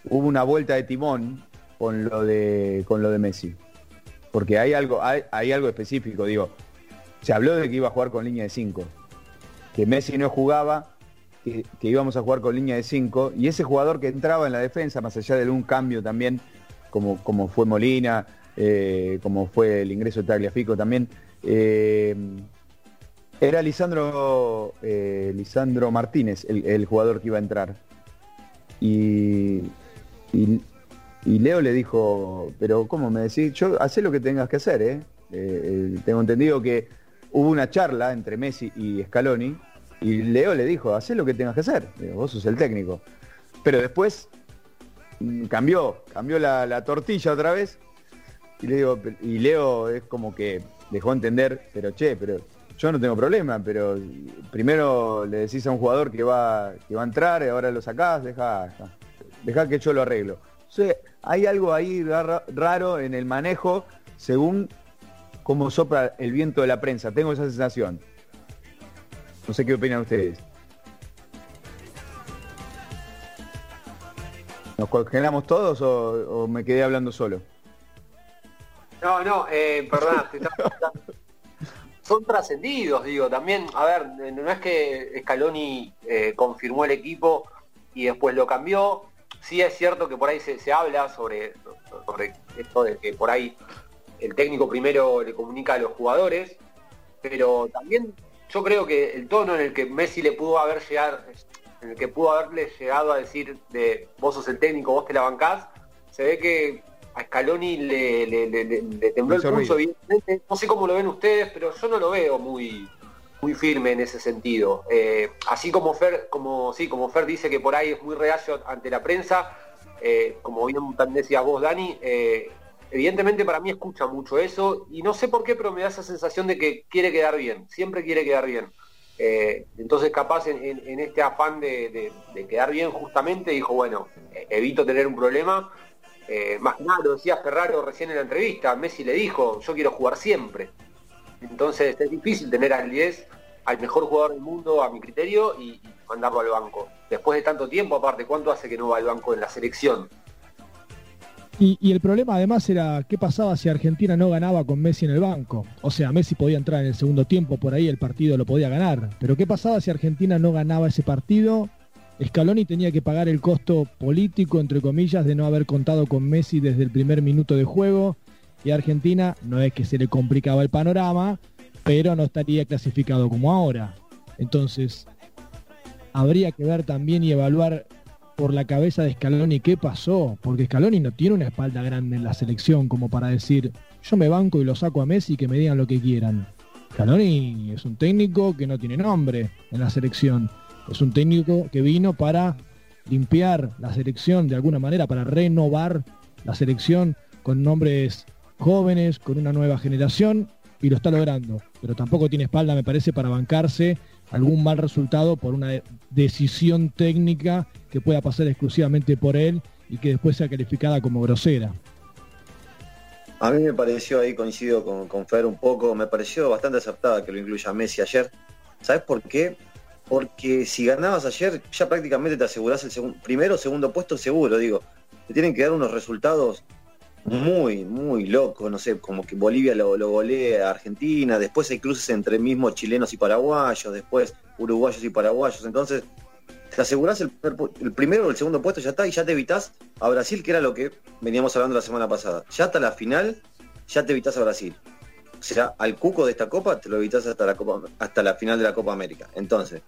hubo una vuelta de timón con lo de Messi. Porque hay algo, hay, algo específico, digo. Se habló de que iba a jugar con línea de 5. Que Messi no jugaba, que, íbamos a jugar con línea de 5. Y ese jugador que entraba en la defensa, más allá de un cambio también, como fue Molina, eh, como fue el ingreso de Tagliafico también, eh, era Lisandro, eh, Lisandro Martínez, el, jugador que iba a entrar. Y, Leo le dijo, pero ¿cómo me decís? Yo hacé lo que tengas que hacer, ¿eh? Tengo entendido que hubo una charla entre Messi y Scaloni y Leo le dijo, hacé lo que tengas que hacer, vos sos el técnico. Pero después mm, cambió, cambió la tortilla otra vez y, le digo, y Leo es como que dejó entender, pero che, pero yo no tengo problema, pero primero le decís a un jugador que va, que va a entrar y ahora lo sacás, deja, deja, que yo lo arreglo. O hay algo ahí ra- raro en el manejo según cómo sopla el viento de la prensa. Tengo esa sensación. No sé qué opinan ustedes. ¿Nos congelamos todos o me quedé hablando solo? No, no, eh, escuchando. son trascendidos, digo, también, a ver, no es que Scaloni eh, confirmó el equipo y después lo cambió, sí es cierto que por ahí se, se habla sobre, sobre esto de que por ahí el técnico primero le comunica a los jugadores, pero también yo creo que el tono en el que Messi le pudo haber llegado, en el que pudo haberle llegado a decir de vos sos el técnico, vos te la bancás, se ve que a Scaloni le, le- le- le- le tembló el pulso, evidentemente. No sé cómo lo ven ustedes, pero yo no lo veo muy muy firme en ese sentido. Eh, así como Fer, como sí, como Fer dice que por ahí es muy reacio ante la prensa, eh, como bien también decías vos, Dani, eh, evidentemente para mí escucha mucho eso y no sé por qué, pero me da esa sensación de que quiere quedar bien, siempre quiere quedar bien. Entonces capaz en, en- en este afán de, de- de quedar bien justamente dijo, bueno, evito tener un problema. Eh, más nada lo decía Ferraro recién en la entrevista, Messi le dijo, yo quiero jugar siempre. Entonces es difícil tener al 10, al mejor jugador del mundo a mi criterio y, y mandarlo al banco. Después de tanto tiempo, aparte, ¿cuánto hace que no va al banco en la selección? Y, y el problema además era qué pasaba si Argentina no ganaba con Messi en el banco. O sea, Messi podía entrar en el segundo tiempo, por ahí el partido lo podía ganar. Pero qué pasaba si Argentina no ganaba ese partido. Scaloni tenía que pagar el costo político, entre comillas, de no haber contado con Messi desde el primer minuto de juego. Y Argentina no es que se le complicaba el panorama, pero no estaría clasificado como ahora. Entonces, habría que ver también y evaluar por la cabeza de Scaloni qué pasó, porque Scaloni no tiene una espalda grande en la selección como para decir, yo me banco y lo saco a Messi y que me digan lo que quieran. Scaloni es un técnico que no tiene nombre en la selección, es un técnico que vino para limpiar la selección de alguna manera, para renovar la selección con nombres jóvenes, con una nueva generación, y lo está logrando. Pero tampoco tiene espalda, me parece, para bancarse algún mal resultado por una de- decisión técnica que pueda pasar exclusivamente por él y que después sea calificada como grosera. A mí me pareció ahí, coincido con, con Fer un poco, me pareció bastante acertada que lo incluya Messi ayer. ¿Sabes por qué? Porque si ganabas ayer, ya prácticamente te asegurás el segundo, primero o segundo puesto seguro, digo. Te tienen que dar unos resultados muy, muy locos, no sé, como que Bolivia lo, golea a Argentina, después hay cruces entre mismos chilenos y paraguayos, después uruguayos y paraguayos, entonces te asegurás el, el primero o el segundo puesto, ya está, y ya te evitás a Brasil, que era lo que veníamos hablando la semana pasada. Ya hasta la final, ya te evitás a Brasil. Sea, al cuco de esta copa te lo evitas hasta la copa, hasta la final de la Copa América. Entonces,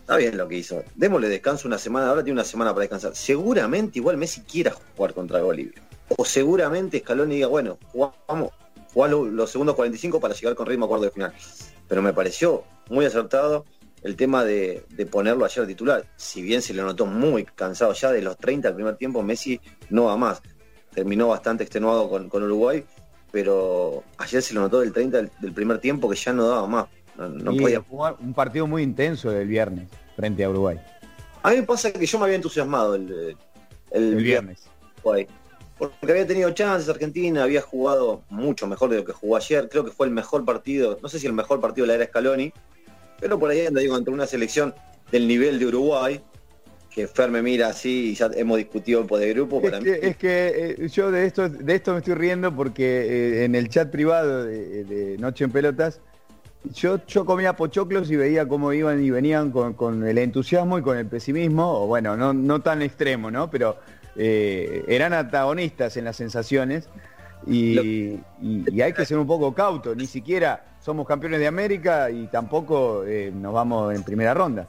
está bien lo que hizo. Démosle descanso una semana, ahora tiene una semana para descansar. Seguramente igual Messi quiera jugar contra Bolivia. O seguramente Scaloni diga, bueno, jugamos, jugá lo- los segundos 45 para llegar con ritmo a cuarto de final. Pero me pareció muy acertado el tema de, ponerlo ayer titular. Si bien se lo notó muy cansado ya de los 30 al primer tiempo, Messi no va más. terminó bastante extenuado con Uruguay, pero ayer se lo notó del 30 del, del primer tiempo que ya no daba más. No, no Y podía. jugar un partido muy intenso el viernes frente a Uruguay. A mí me pasa que yo me había entusiasmado el, el, El viernes. Uruguay. Porque había tenido chances Argentina, había jugado mucho mejor de lo que jugó ayer. Creo que fue el mejor partido, no sé si el mejor partido de la era Scaloni, pero por ahí anda, digo, ante una selección del nivel de Uruguay, que Fer me mira así y ya hemos discutido por de grupo. Para Es mí, que, es que, eh, yo de esto, de esto me estoy riendo porque eh, en el chat privado de, de Noche en Pelotas, yo, yo comía pochoclos y veía cómo iban y venían con, con el entusiasmo y con el pesimismo, o bueno, no, no tan extremo, ¿no? Pero eh, eran antagonistas en las sensaciones y, y- y hay que ser un poco cauto, ni siquiera somos campeones de América y tampoco eh, nos vamos en primera ronda.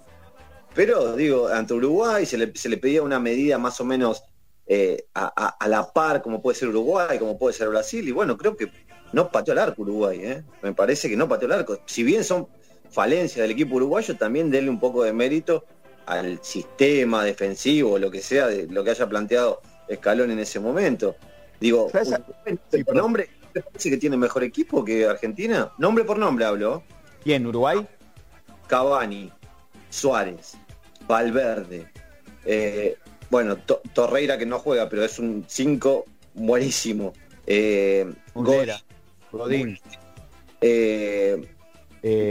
Pero digo, ante Uruguay se le, se le pedía una medida más o menos eh, a, a- a la par, como puede ser Uruguay, como puede ser Brasil, y bueno, creo que no pateó el arco Uruguay, ¿eh? me parece que no pateó el arco. Si bien son falencias del equipo uruguayo, también denle un poco de mérito al sistema defensivo, lo que sea, de lo que haya planteado Escalón en ese momento. Digo, por nombre, ¿te parece que tiene mejor equipo que Argentina? Nombre por nombre hablo. ¿Quién, Uruguay? Cavani, Suárez, Valverde, eh, bueno, To- Torreira que no juega, pero es un 5 buenísimo. Eh, Muslera, Goy, Godín. eh, Eh,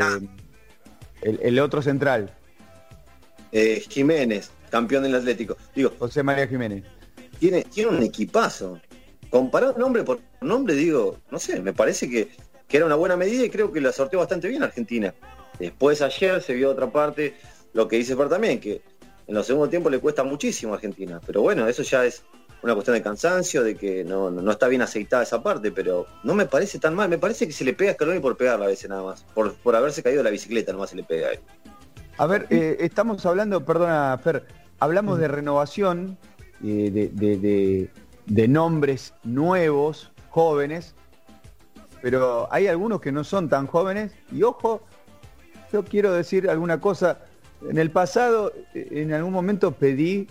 el, el otro central, Jiménez, campeón del Atlético. Digo, José María Jiménez. tiene, tiene un equipazo. Comparado nombre por nombre, digo, no sé, me parece que, que era una buena medida y creo que la sorteó bastante bien Argentina. Después ayer se vio otra parte, lo que dice Fer también, que en los segundos tiempos le cuesta muchísimo a Argentina. Pero bueno, eso ya es una cuestión de cansancio, de que no, no, está bien aceitada esa parte, pero no me parece tan mal. Me parece que se le pega a Scaloni por pegarla a veces nada más. Por, por haberse caído de la bicicleta nomás se le pega a él. A ver, eh, estamos hablando, perdona Fer, hablamos de renovación, eh, de- de- de nombres nuevos, jóvenes, pero hay algunos que no son tan jóvenes y ojo, yo quiero decir alguna cosa. En el pasado, en algún momento pedí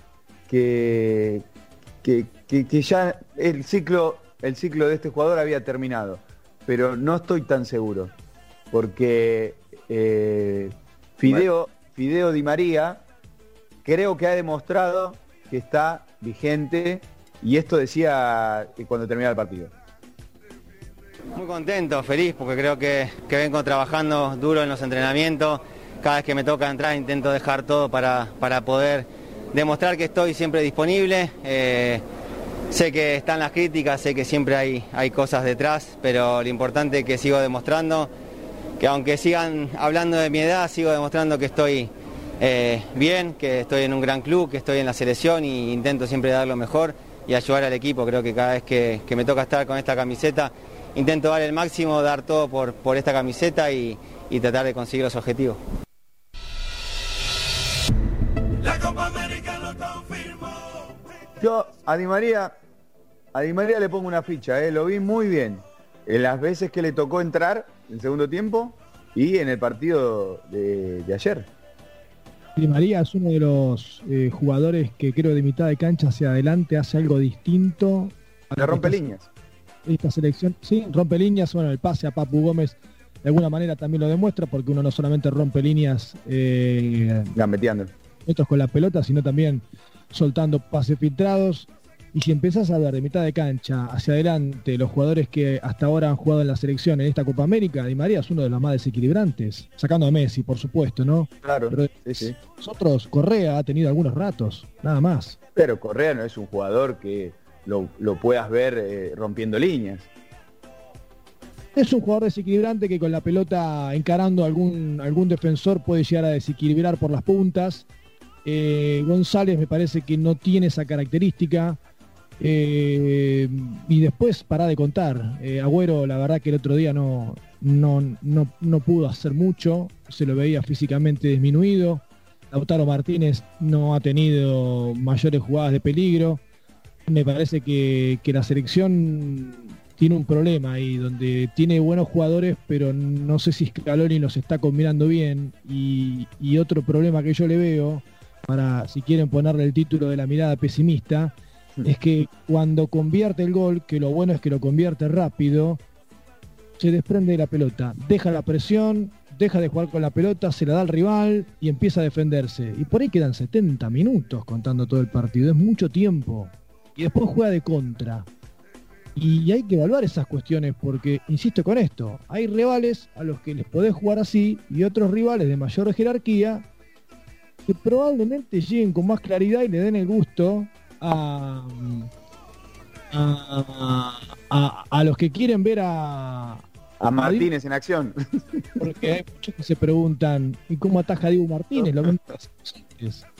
que, que, que- que ya el ciclo, el ciclo de este jugador había terminado, pero no estoy tan seguro, porque eh, Fideo, Fideo Di María creo que ha demostrado que está vigente y esto decía cuando terminaba el partido. Muy contento, feliz, porque creo que, que vengo trabajando duro en los entrenamientos. Cada vez que me toca entrar intento dejar todo para, para poder demostrar que estoy siempre disponible. Eh, sé que están las críticas, sé que siempre hay, hay cosas detrás, pero lo importante es que sigo demostrando, que aunque sigan hablando de mi edad, sigo demostrando que estoy eh, bien, que estoy en un gran club, que estoy en la selección y intento siempre dar lo mejor y ayudar al equipo. Creo que cada vez que, que me toca estar con esta camiseta, intento dar el máximo, dar todo por, por esta camiseta y, y tratar de conseguir los objetivos. La Copa América lo confirmó. Yo a Di María, a Di María le pongo una ficha, eh, lo vi muy bien. En las veces que le tocó entrar en segundo tiempo y en el partido de, de ayer. Di María es uno de los eh, jugadores que creo de mitad de cancha hacia adelante hace algo distinto. Le rompe líneas. Esta selección, sí, rompe líneas. Bueno, el pase a Papu Gómez de alguna manera también lo demuestra porque uno no solamente rompe líneas eh, gambeteando metros con la pelota, sino también soltando pases filtrados. Y si empiezas a ver de mitad de cancha hacia adelante los jugadores que hasta ahora han jugado en la selección en esta Copa América, Di María es uno de los más desequilibrantes, sacando a Messi, por supuesto, ¿no? Claro, Pero sí, sí. nosotros, Correa ha tenido algunos ratos, nada más. Pero Correa no es un jugador que lo, lo puedas ver eh, rompiendo líneas. Es un jugador desequilibrante que con la pelota encarando algún, algún defensor puede llegar a desequilibrar por las puntas. Eh, González me parece que no tiene esa característica. Eh, y después para de contar. Agüero, la verdad que el otro día no, no, no, no pudo hacer mucho. Se lo veía físicamente disminuido. Lautaro Martínez no ha tenido mayores jugadas de peligro. Me parece que, que la selección tiene un problema ahí, donde tiene buenos jugadores, pero no sé si Scaloni los está combinando bien. Y, y otro problema que yo le veo, para si quieren ponerle el título de la mirada pesimista, es que cuando convierte el gol, que lo bueno es que lo convierte rápido, se desprende de la pelota, deja la presión, deja de jugar con la pelota, se la da al rival y empieza a defenderse. Y por ahí quedan 70 minutos contando todo el partido, es mucho tiempo. Y después juega de contra. Y hay que evaluar esas cuestiones porque, insisto con esto, hay rivales a los que les podés jugar así y otros rivales de mayor jerarquía que probablemente lleguen con más claridad y le den el gusto a, a, a- a los que quieren ver a, A Martínez en acción. <laughs> porque hay muchos que se preguntan, ¿y cómo ataja Diego Martínez? Lo.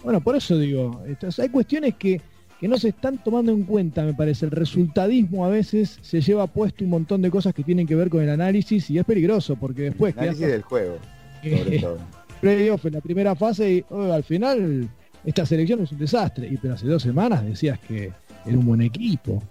Bueno, por eso digo, hay cuestiones que, que no se están tomando en cuenta, me parece. El resultadismo a veces se lleva puesto un montón de cosas que tienen que ver con el análisis y es peligroso porque después quedás Análisis del juego, sobre <laughs> todo. playoff en la primera fase y oh, al final esta selección es un desastre. Y pero hace dos semanas decías que era un buen equipo.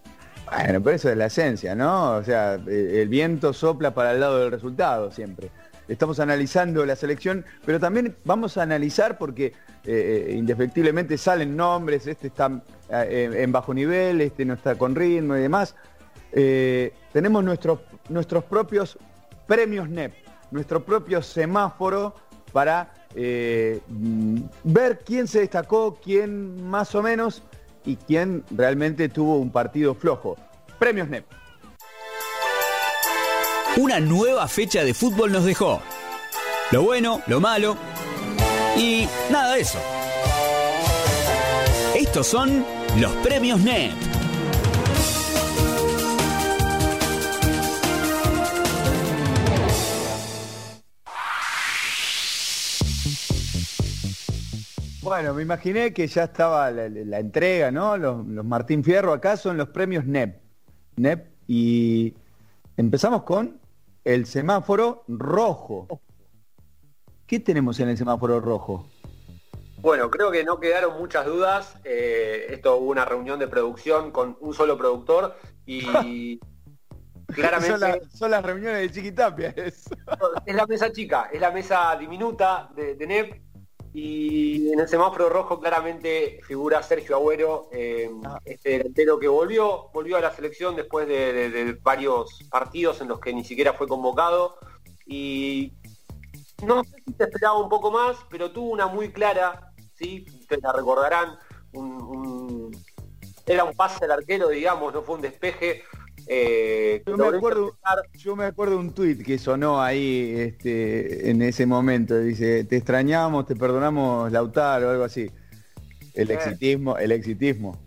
Bueno, pero eso es la esencia, ¿no? O sea, eh, el viento sopla para el lado del resultado siempre. Estamos analizando la selección, pero también vamos a analizar porque eh, eh, indefectiblemente salen nombres, este está eh, en bajo nivel, este no está con ritmo y demás. Tenemos nuestros, nuestros propios premios NEP, nuestro propio semáforo para ver quién se destacó, quién más o menos y quién realmente tuvo un partido flojo. Premios NEP. Una nueva fecha de fútbol nos dejó. Lo bueno, lo malo y nada de eso. Estos son los premios NEP. Bueno, me imaginé que ya estaba la, entrega, ¿no? Los, los Martín Fierro acá son los premios NEP. NEP y empezamos con el semáforo rojo. ¿Qué tenemos en el semáforo rojo? Bueno, creo que no quedaron muchas dudas. Eh, esto hubo una reunión de producción con un solo productor y <laughs> claramente Son, la- son las reuniones de Chiquitapia. es la mesa chica, es la mesa diminuta de, de NEP y en el semáforo rojo claramente figura Sergio Agüero, eh, este delantero que volvió, volvió a la selección después de, de- de varios partidos en los que ni siquiera fue convocado y no sé si te esperaba un poco más, pero tuvo una muy clara, sí, ustedes la recordarán, un- un- era un pase al arquero, digamos, no fue un despeje. eh, Yo me, acuerdo, yo me acuerdo de un tuit que sonó ahí este, en ese momento. Dice, te extrañamos, te perdonamos Lautaro o algo así. El exitismo, el exitismo.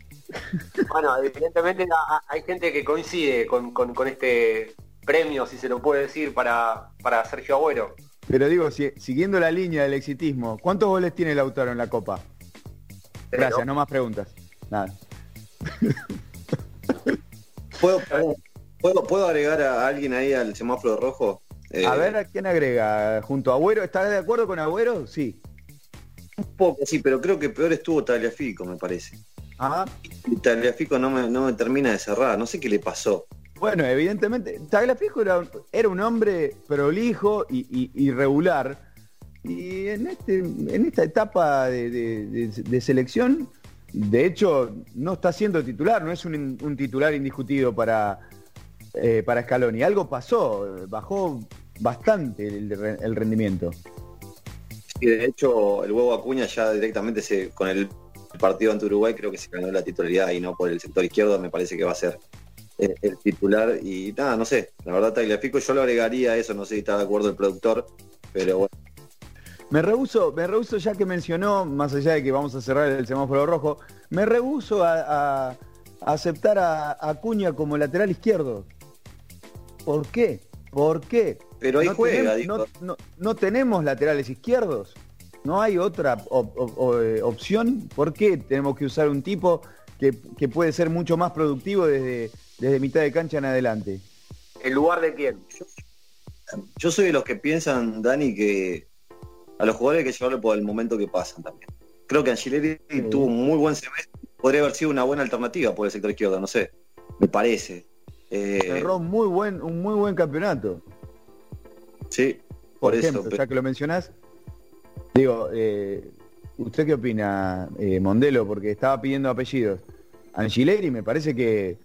Bueno, evidentemente hay gente que coincide con, con- con este premio, si se lo puede decir, para, para Sergio Agüero. Pero digo, si- siguiendo la línea del exitismo, ¿cuántos goles tiene Lautaro en la Copa? Gracias, no más preguntas. Nada. <laughs> ¿Puedo, ¿puedo, puedo agregar a alguien ahí al semáforo rojo? Eh, A ver, ¿a quién agrega? ¿Junto a Agüero? ¿Estás de acuerdo con Agüero? Sí. Un poco, sí, pero creo que peor estuvo Tagliafico, me parece. Ajá. Y Tagliafico no me, no me termina de cerrar, no sé qué le pasó. Bueno, evidentemente, Tagliafico era, era un hombre prolijo y, y- y regular. Y en, este, en esta etapa de, selección, de hecho, no está siendo titular, no es un, titular indiscutido para, eh, para Scaloni. Algo pasó, bajó bastante el, rendimiento. Y de hecho, el huevo Acuña ya directamente se, con el partido ante Uruguay creo que se ganó la titularidad y no por el sector izquierdo, me parece que va a ser eh, el titular. Y nada, no sé, la verdad Tagliafico yo lo agregaría a eso, no sé si está de acuerdo el productor, pero bueno. Me rehuso, me rehuso ya que mencionó, más allá de que vamos a cerrar el semáforo rojo, me rehuso a, a- a aceptar a a Acuña como lateral izquierdo. ¿Por qué? ¿Por qué? Pero ahí juega, tenemos, digo. no, no- no tenemos laterales izquierdos. No hay otra op- op- o- eh, opción. ¿Por qué tenemos que usar un tipo que, que puede ser mucho más productivo desde, desde mitad de cancha en adelante? ¿En lugar de quién? Yo soy de los que piensan, Dani, que a los jugadores hay que llevarlo por el momento que pasan también. Creo que Angileri tuvo un muy buen semestre, podría haber sido una buena alternativa por el sector izquierdo, no sé, me parece. Eh, Cerró un muy buen, un muy buen campeonato. sí, Por, por, eso. pero- ya que lo mencionás, digo, eh, ¿usted qué opina, eh, Mondelo? Porque estaba pidiendo apellidos. Angileri me parece que,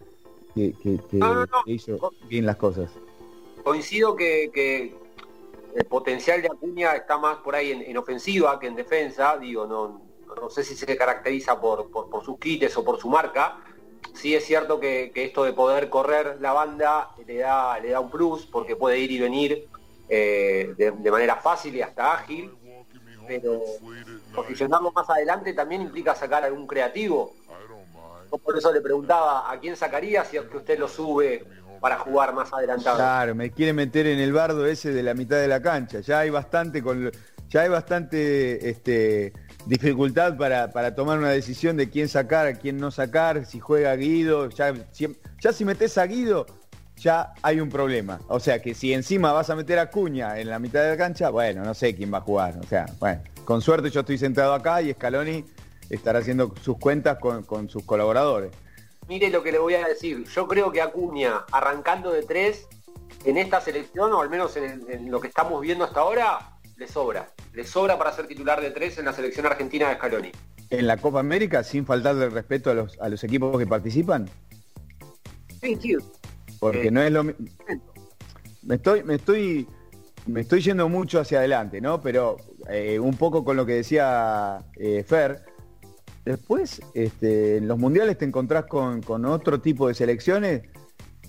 que, que- que- No, no, no. hizo bien las cosas. Coincido que, que el potencial de Acuña está más por ahí en, en ofensiva que en defensa, digo, no, no sé si se caracteriza por, por, por sus quites o por su marca. Sí es cierto que, que esto de poder correr la banda le da, le da un plus porque puede ir y venir eh, de, de manera fácil y hasta ágil, pero posicionarlo más adelante también implica sacar algún creativo. Por eso le preguntaba a quién sacaría si es que usted lo sube para jugar más adelantado. Claro, me quiere meter en el bardo ese de la mitad de la cancha. Ya hay bastante ya hay bastante este, dificultad para, para tomar una decisión de quién sacar, a quién no sacar, si juega Guido, ya, si, ya si metes a Guido, ya hay un problema. O sea que si encima vas a meter a Cuña en la mitad de la cancha, bueno, no sé quién va a jugar. O sea, bueno, con suerte yo estoy sentado acá y Scaloni estará haciendo sus cuentas con, con sus colaboradores. Mire lo que le voy a decir. Yo creo que Acuña, arrancando de tres, en esta selección, o al menos en, en lo que estamos viendo hasta ahora, le sobra. Le sobra para ser titular de tres en la selección argentina de Scaloni. En la Copa América, sin faltarle el respeto a los, a los equipos que participan, Sí, sí. porque Eh, no es lo mi- me estoy me estoy me estoy yendo mucho hacia adelante no pero eh, un poco con lo que decía eh, Fer después este, en los mundiales te encontrás con, otro tipo de selecciones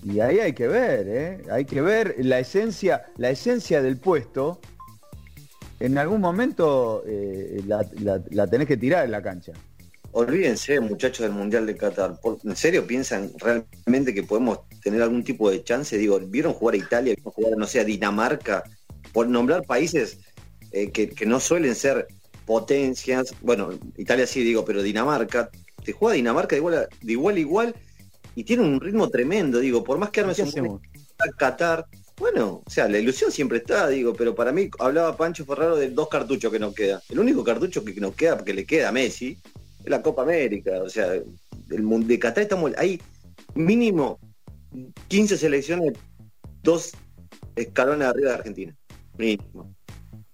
y ahí hay que ver ¿eh? hay que ver la esencia la esencia del puesto en algún momento eh, la, tenés que tirar en la cancha Olvídense, muchachos del Mundial de Qatar. ¿En serio piensan realmente que podemos tener algún tipo de chance? Digo, ¿vieron jugar a Italia, vieron jugar, no sé, a Dinamarca? Por nombrar países eh, que no suelen ser potencias. Bueno, Italia sí digo, pero Dinamarca, te juega Dinamarca de igual a, de igual, a igual y tiene un ritmo tremendo, digo, por más que armes ¿Qué un? Qatar, bueno, o sea, la ilusión siempre está, digo, pero para mí hablaba Pancho Ferraro de dos cartuchos que nos queda. El único cartucho que nos queda, que le queda a Messi, es la Copa América. O sea, el de Qatar estamos, hay mínimo 15 selecciones, dos escalones arriba de Argentina. Mínimo.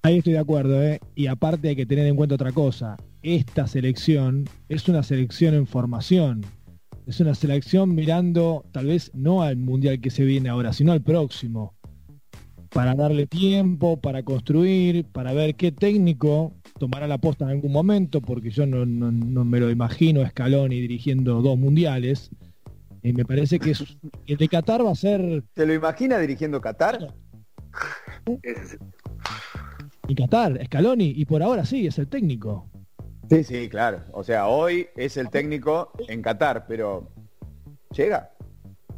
Ahí estoy de acuerdo, ¿eh? Y aparte hay que tener en cuenta otra cosa. Esta selección es una selección en formación. Es una selección mirando tal vez no al mundial que se viene ahora, sino al próximo. Para darle tiempo, para construir, para ver qué técnico tomará la posta en algún momento, porque yo no, no- no me lo imagino a Scaloni dirigiendo dos mundiales. Y me parece que es- <laughs> el de Qatar va a ser ¿Te lo imagina dirigiendo Qatar? Y Qatar, Scaloni, y por ahora sí, es el técnico. Sí, sí, claro. O sea, hoy es el técnico en Qatar, pero llega.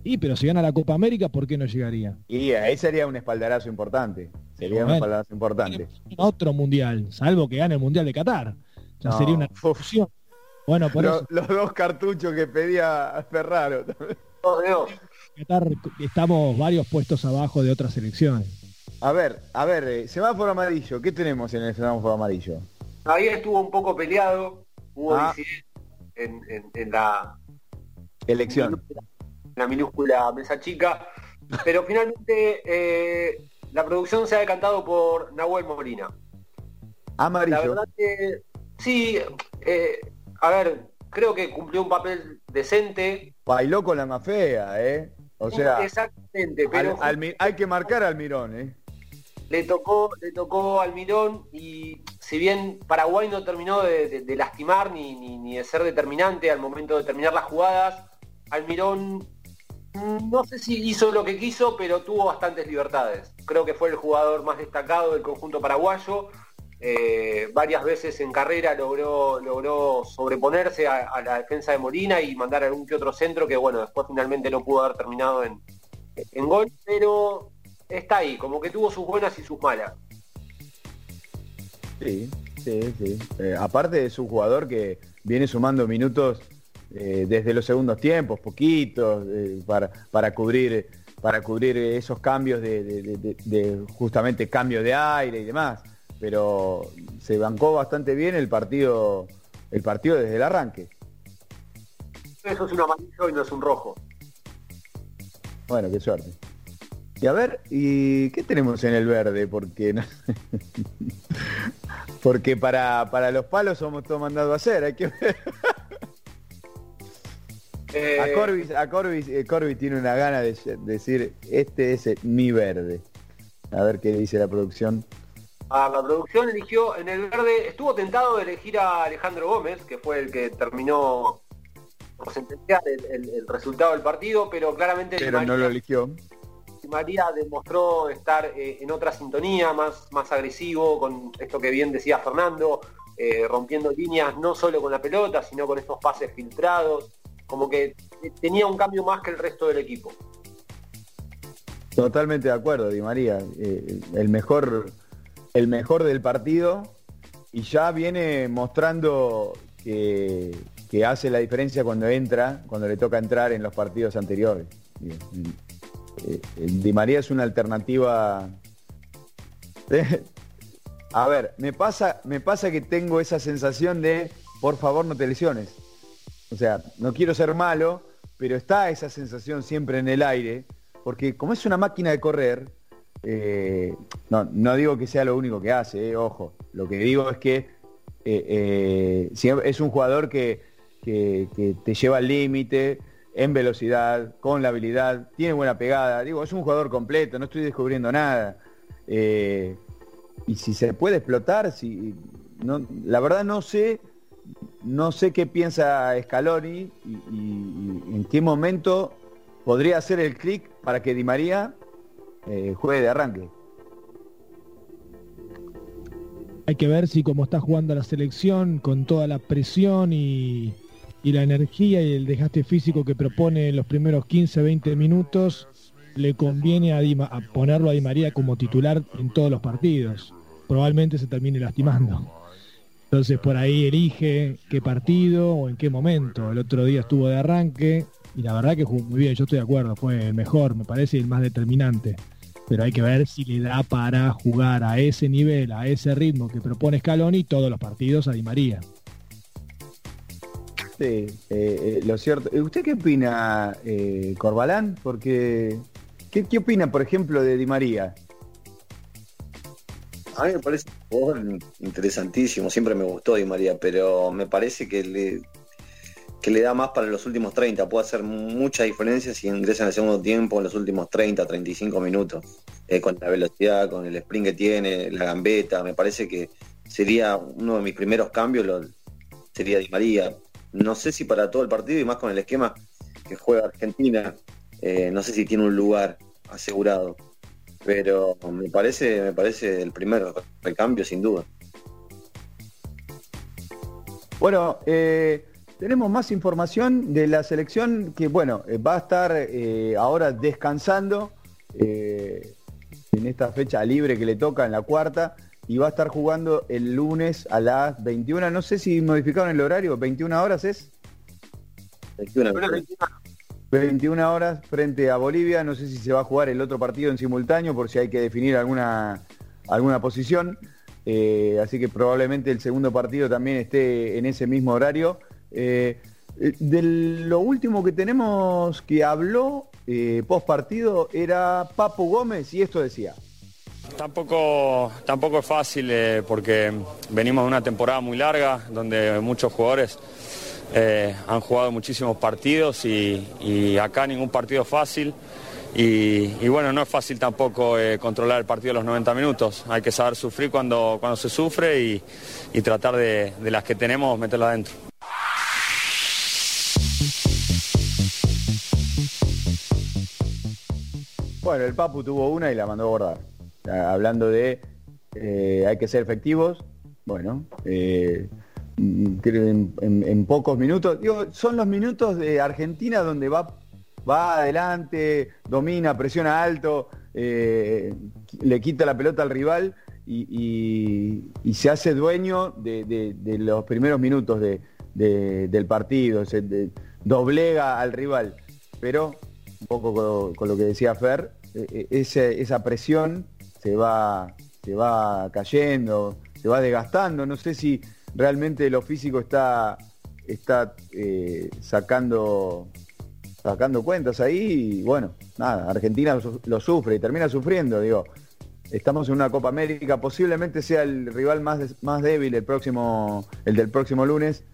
Y pero si gana la Copa América, ¿por qué no llegaría? Y ahí sería un espaldarazo importante. Sería un espaldarazo importante. Otro mundial, salvo que gane el mundial de Qatar. Ya No. sería una fusión. Bueno, por Lo- eso los dos cartuchos que pedía Ferraro. Qatar estamos varios puestos abajo de otras selecciones. A ver, a ver, eh, semáforo amarillo. ¿Qué tenemos en el semáforo amarillo? Ahí estuvo un poco peleado, hubo Ah. en, en- en la, Elección. en la minúscula mesa chica, pero finalmente eh, la producción se ha decantado por Nahuel Molina. Amarillo. La verdad que sí, eh, a ver, creo que cumplió un papel decente. Bailó con la más fea, ¿eh? O sea, exactamente, al- pero hay que marcar al Mirón, ¿eh? Le tocó, le tocó al Mirón y si bien Paraguay no terminó de, lastimar ni, ni- de ser determinante al momento de terminar las jugadas, Almirón mm, no sé si hizo lo que quiso, pero tuvo bastantes libertades. Creo que fue el jugador más destacado del conjunto paraguayo. Eh, varias veces en carrera logró, logró sobreponerse a, a la defensa de Molina y mandar algún que otro centro que bueno, después finalmente no pudo haber terminado en, en gol, pero está ahí, como que tuvo sus buenas y sus malas. Sí, sí, sí. Eh, aparte es un jugador que viene sumando minutos eh, desde los segundos tiempos, poquitos, eh, para, para cubrir para cubrir esos cambios de, de- de- de- de justamente cambio de aire y demás. Pero se bancó bastante bien el partido, el partido desde el arranque. Eso es un amarillo y no es un rojo. Bueno, qué suerte. Y a ver, ¿y qué tenemos en el verde? Porque no- <laughs> porque para, para los palos somos todos mandados a hacer, hay que ver. Eh, A Corbis, a Corbis, eh, Corbis tiene una gana de decir, este es el- mi verde. A ver qué dice la producción. a la producción eligió en el verde, estuvo tentado de elegir a Alejandro Gómez, que fue el que terminó por sentenciar el, el- el resultado del partido, pero claramente Pero no lo eligió. María demostró estar eh, en otra sintonía, más, más agresivo, con esto que bien decía Fernando, eh, rompiendo líneas no solo con la pelota, sino con estos pases filtrados, como que eh, tenía un cambio más que el resto del equipo. Totalmente de acuerdo, Di María. El mejor, el mejor del partido y ya viene mostrando que, que hace la diferencia cuando entra, cuando le toca entrar en los partidos anteriores. Eh, eh, Di María es una alternativa. A ver, me pasa, me pasa que tengo esa sensación de, por favor, no te lesiones. O sea, no quiero ser malo, pero está esa sensación siempre en el aire, porque como es una máquina de correr, eh, no, no digo que sea lo único que hace, eh, ojo, lo que digo es que eh, eh, es un jugador que, que- que te lleva al límite, en velocidad, con la habilidad, tiene buena pegada, digo, es un jugador completo, no estoy descubriendo nada. Eh, y si se puede explotar, si no, la verdad no sé, no sé qué piensa Scaloni y, en qué momento podría hacer el clic para que Di María eh, juegue de arranque. Hay que ver si como está jugando la selección, con toda la presión y, y la energía y el desgaste físico que propone en los primeros 15, 20 minutos, le conviene a, Di a ponerlo a Di María como titular en todos los partidos. Probablemente se termine lastimando. Entonces por ahí elige qué partido o en qué momento. El otro día estuvo de arranque y la verdad que jugó muy bien, yo estoy de acuerdo, fue el mejor, me parece, y el más determinante. Pero hay que ver si le da para jugar a ese nivel, a ese ritmo que propone Scaloni todos los partidos a Di María. Sí, eh, eh, lo cierto. Eh, ¿Usted qué opina, eh, Corbalán? Porque, ¿qué, opina, por ejemplo, de Di María? A mí me parece un interesantísimo, siempre me gustó Di María, pero me parece que le, que le da más para los últimos 30, puede hacer mucha diferencia si ingresa en el segundo tiempo en los últimos 30, 35 minutos, con la velocidad, con el sprint que tiene, la gambeta, me parece que sería uno de mis primeros cambios, lo- sería Di María. No sé si para todo el partido y más con el esquema que juega Argentina, eh, no sé si tiene un lugar asegurado pero me parece me parece el primer recambio sin duda. Bueno, eh, tenemos más información de la selección que, bueno, eh, va a estar ahora descansando en esta fecha libre que le toca en la cuarta y va a estar jugando el lunes a las 21. No sé si modificaron el horario, 21 horas es. 21, 21 horas frente a Bolivia. No sé si se va a jugar el otro partido en simultáneo por si hay que definir alguna, alguna posición. Eh, así que probablemente el segundo partido también esté en ese mismo horario. Eh, eh, de lo último que tenemos que habló eh, post partido era Papu Gómez y esto decía. Tampoco, tampoco es fácil eh, porque venimos de una temporada muy larga donde muchos jugadores eh, han jugado muchísimos partidos y, acá ningún partido fácil. Y, bueno, no es fácil tampoco eh, controlar el partido a los 90 minutos. Hay que saber sufrir cuando, cuando se sufre y, tratar de, de las que tenemos meterla adentro. Bueno, el Papu tuvo una y la mandó a bordar. Hablando de eh, hay que ser efectivos, bueno, eh, en, en- pocos minutos, digo, son los minutos de Argentina donde va, va adelante, domina, presiona alto, eh, le quita la pelota al rival y, se hace dueño de, los primeros minutos de- de- del partido, se doblega al rival. Pero un poco con, lo que decía Fer, eh, eh, ese- esa presión se va, se va cayendo, se va desgastando. No sé si realmente lo físico está, está eh, sacando, sacando cuentas ahí. Y bueno, nada, Argentina lo, sufre y termina sufriendo. Digo, estamos en una Copa América, posiblemente sea el rival más, más débil el próximo, el del próximo lunes,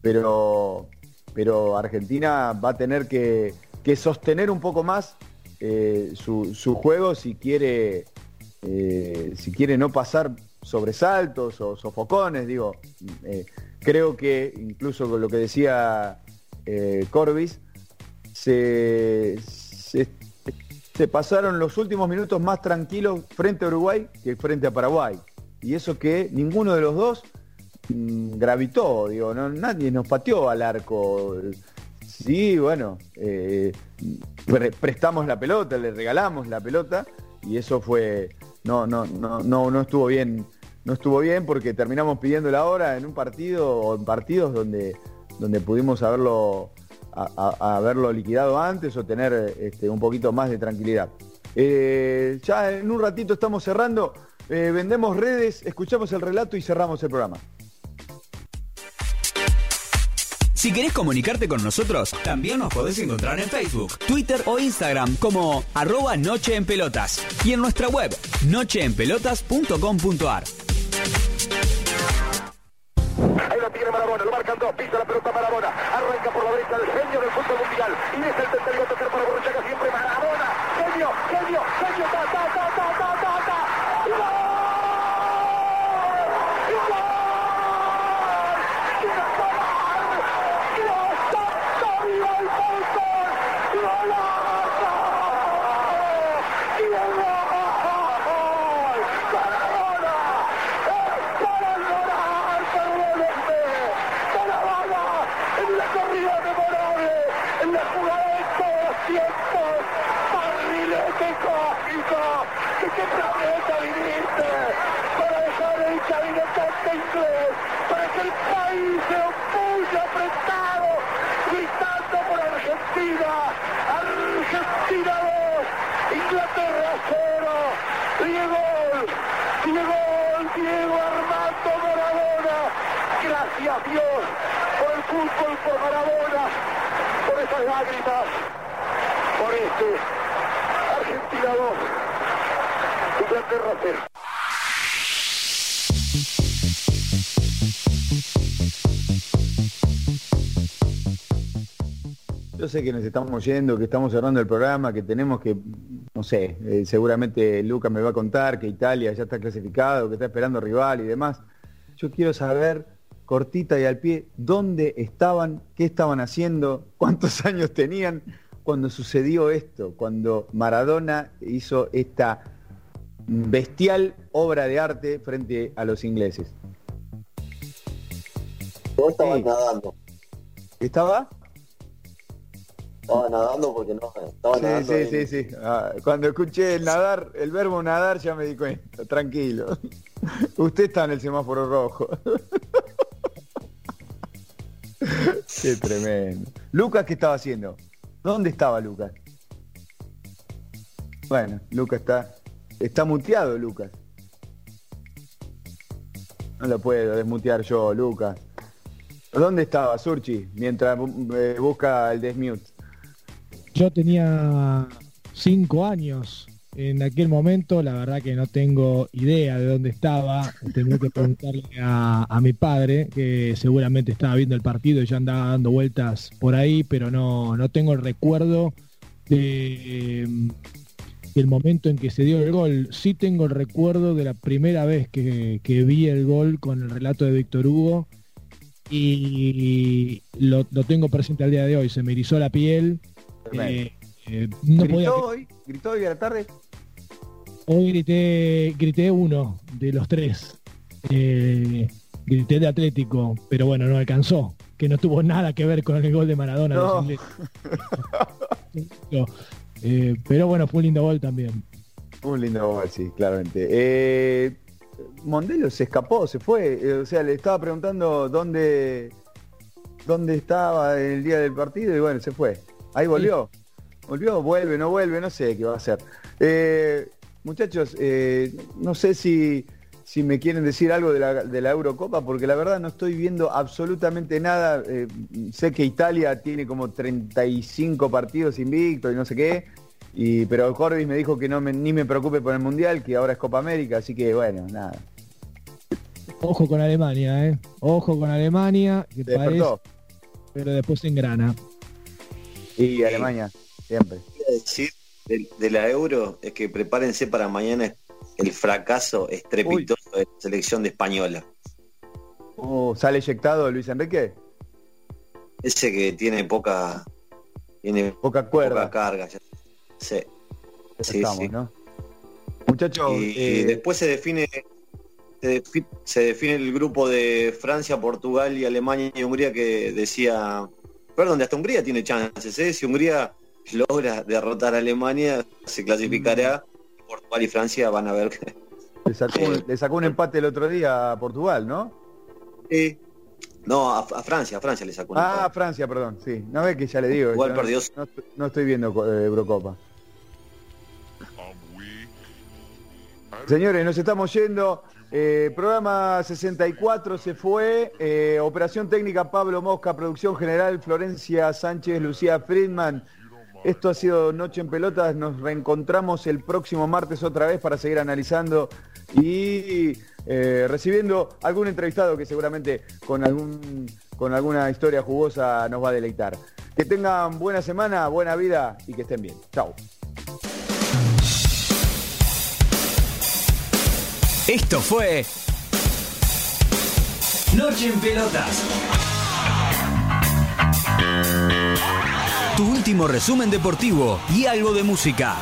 pero pero Argentina va a tener que, que sostener un poco más eh, su, su juego si quiere, eh, si quiere no pasar sobresaltos o sofocones, digo, eh, creo que incluso con lo que decía eh, Corbis, se, pasaron los últimos minutos más tranquilos frente a Uruguay que frente a Paraguay. Y eso que ninguno de los dos mm, gravitó, digo, nadie nos pateó al arco. Sí, bueno, eh, pre- prestamos la pelota, le regalamos la pelota y eso fue, no, no, no, no, no estuvo bien, no estuvo bien porque terminamos pidiendo la hora en un partido o en partidos donde, donde pudimos haberlo, a- haberlo liquidado antes o tener este, un poquito más de tranquilidad. Eh, ya en un ratito estamos cerrando, eh, vendemos redes, escuchamos el relato y cerramos el programa. Si querés comunicarte con nosotros, también nos podés encontrar en Facebook, Twitter o Instagram como arroba Noche en Pelotas y en nuestra web nocheenpelotas.com.ar. Ahí la tiene Marabona, lo marcan dos, pisa la pelota Marabona, arranca por la derecha el genio del fútbol mundial, y es el tercero a tocar para Borruchaga siempre Marabona, genio, genio, genio, ta, ta, ta, ta, ta, ta, ta, ¡Y gol! ¡Y gol! ¡Y gol! ¡Dios santo, viva el fútbol! ¡Golazo! ¡Y el gol! ¡Maradona! ¡Es para llorar, perdónenme! ¡Maradona! En la corrida memorable, en la jugada de todos los tiempos, barrilete cósmico, ¿de qué planeta viniste? Para dejar el cabinetante inglés, para que el país se opulle apretado, gritando por Argentina, Argentina 2, Inglaterra 0, Diego, Diego, Diego Armando Maradona, gracias Dios por el fútbol, por Maradona, por esas lágrimas, por este Argentina 2, Inglaterra 0. Yo sé que nos estamos yendo, que estamos cerrando el programa, que tenemos que, no sé, eh, seguramente Lucas me va a contar que Italia ya está clasificado, que está esperando rival y demás. Yo quiero saber, cortita y al pie, dónde estaban, qué estaban haciendo, <laughs> cuántos años tenían cuando sucedió esto, cuando Maradona hizo esta bestial obra de arte frente a los ingleses. Vos estabas Sí. nadando. ¿Estaba? Estaba nadando porque no, estaba Sí, nadando. sí, sí, sí. Ah, cuando escuché el nadar, el verbo nadar, ya me di cuenta. Tranquilo. <laughs> Usted está en el semáforo rojo. <laughs> Qué tremendo. Lucas, ¿qué estaba haciendo? ¿Dónde estaba Lucas? Bueno, Lucas está. Está muteado, Lucas. No lo puedo desmutear yo, Lucas. ¿Dónde estaba Surchi mientras eh, busca el desmute? Yo tenía cinco años en aquel momento, la verdad que no tengo idea de dónde estaba. Tendría que preguntarle a, a mi padre, que seguramente estaba viendo el partido y ya andaba dando vueltas por ahí, pero no, no tengo el recuerdo de, del momento en que se dio el gol. Sí tengo el recuerdo de la primera vez que, que vi el gol con el relato de Víctor Hugo y lo, lo tengo presente al día de hoy. Se me erizó la piel. Eh, eh, no podía- ¿Gritó hoy? ¿Gritó hoy a la tarde? Hoy grité, grité uno de los tres. Eh, grité de Atlético, pero bueno, no alcanzó. Que no tuvo nada que ver con el gol de Maradona. No. <laughs> Eh, pero bueno, fue un lindo gol también. Un lindo gol, sí, claramente. Eh, Mondelo se escapó, se fue. o sea, le estaba preguntando dónde, dónde estaba el día del partido y bueno, se fue. Ahí volvió. Volvió, vuelve, no vuelve, no sé qué va a hacer. Eh, muchachos, eh, no sé si, si me quieren decir algo de la, de la Eurocopa, porque la verdad no estoy viendo absolutamente nada. Eh, sé que Italia tiene como 35 partidos invictos y no sé qué. Y, pero Corbis me dijo que no me- ni me preocupe por el Mundial, que ahora es Copa América, así que bueno, nada. Ojo con Alemania, ¿eh? Ojo con Alemania, que parece, pero después se engrana. Y Alemania, siempre. decir de, de la Euro es que prepárense para mañana el fracaso estrepitoso de la selección de española. Uh, ¿Sale eyectado Luis Enrique? Ese que tiene poca tiene poca cuerda. poca carga. ya. Sí. Sí, Estamos, sí. ¿no? Muchachos, Y, y eh, después se define se, defi- se define el grupo de Francia, Portugal y Alemania y Hungría que decía, perdón, hasta Hungría tiene chances, ¿eh? si Hungría logra derrotar a Alemania, se clasificará, Portugal y Francia van a ver que le, sacó un, le sacó un empate el otro día a Portugal, ¿no? Sí. No, a, a Francia, a Francia le sacó un Ah, empate. Francia, perdón, sí. No ve que ya le digo. Igual perdió. No estoy viendo eh, Eurocopa. Señores, nos estamos yendo. Eh, programa 64 se fue. Eh, operación técnica Pablo Mosca, producción general Florencia Sánchez, Lucía Friedman. Esto ha sido Noche en Pelotas. Nos reencontramos el próximo martes otra vez para seguir analizando y eh, recibiendo algún entrevistado que seguramente con, algún, con alguna historia jugosa nos va a deleitar. Que tengan buena semana, buena vida y que estén bien. Chao. Esto fue Noche en Pelotas. Tu último resumen deportivo y algo de música.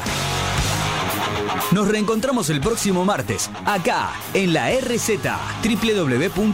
Nos reencontramos el próximo martes, acá, en la RZ, www.larz.com.ar.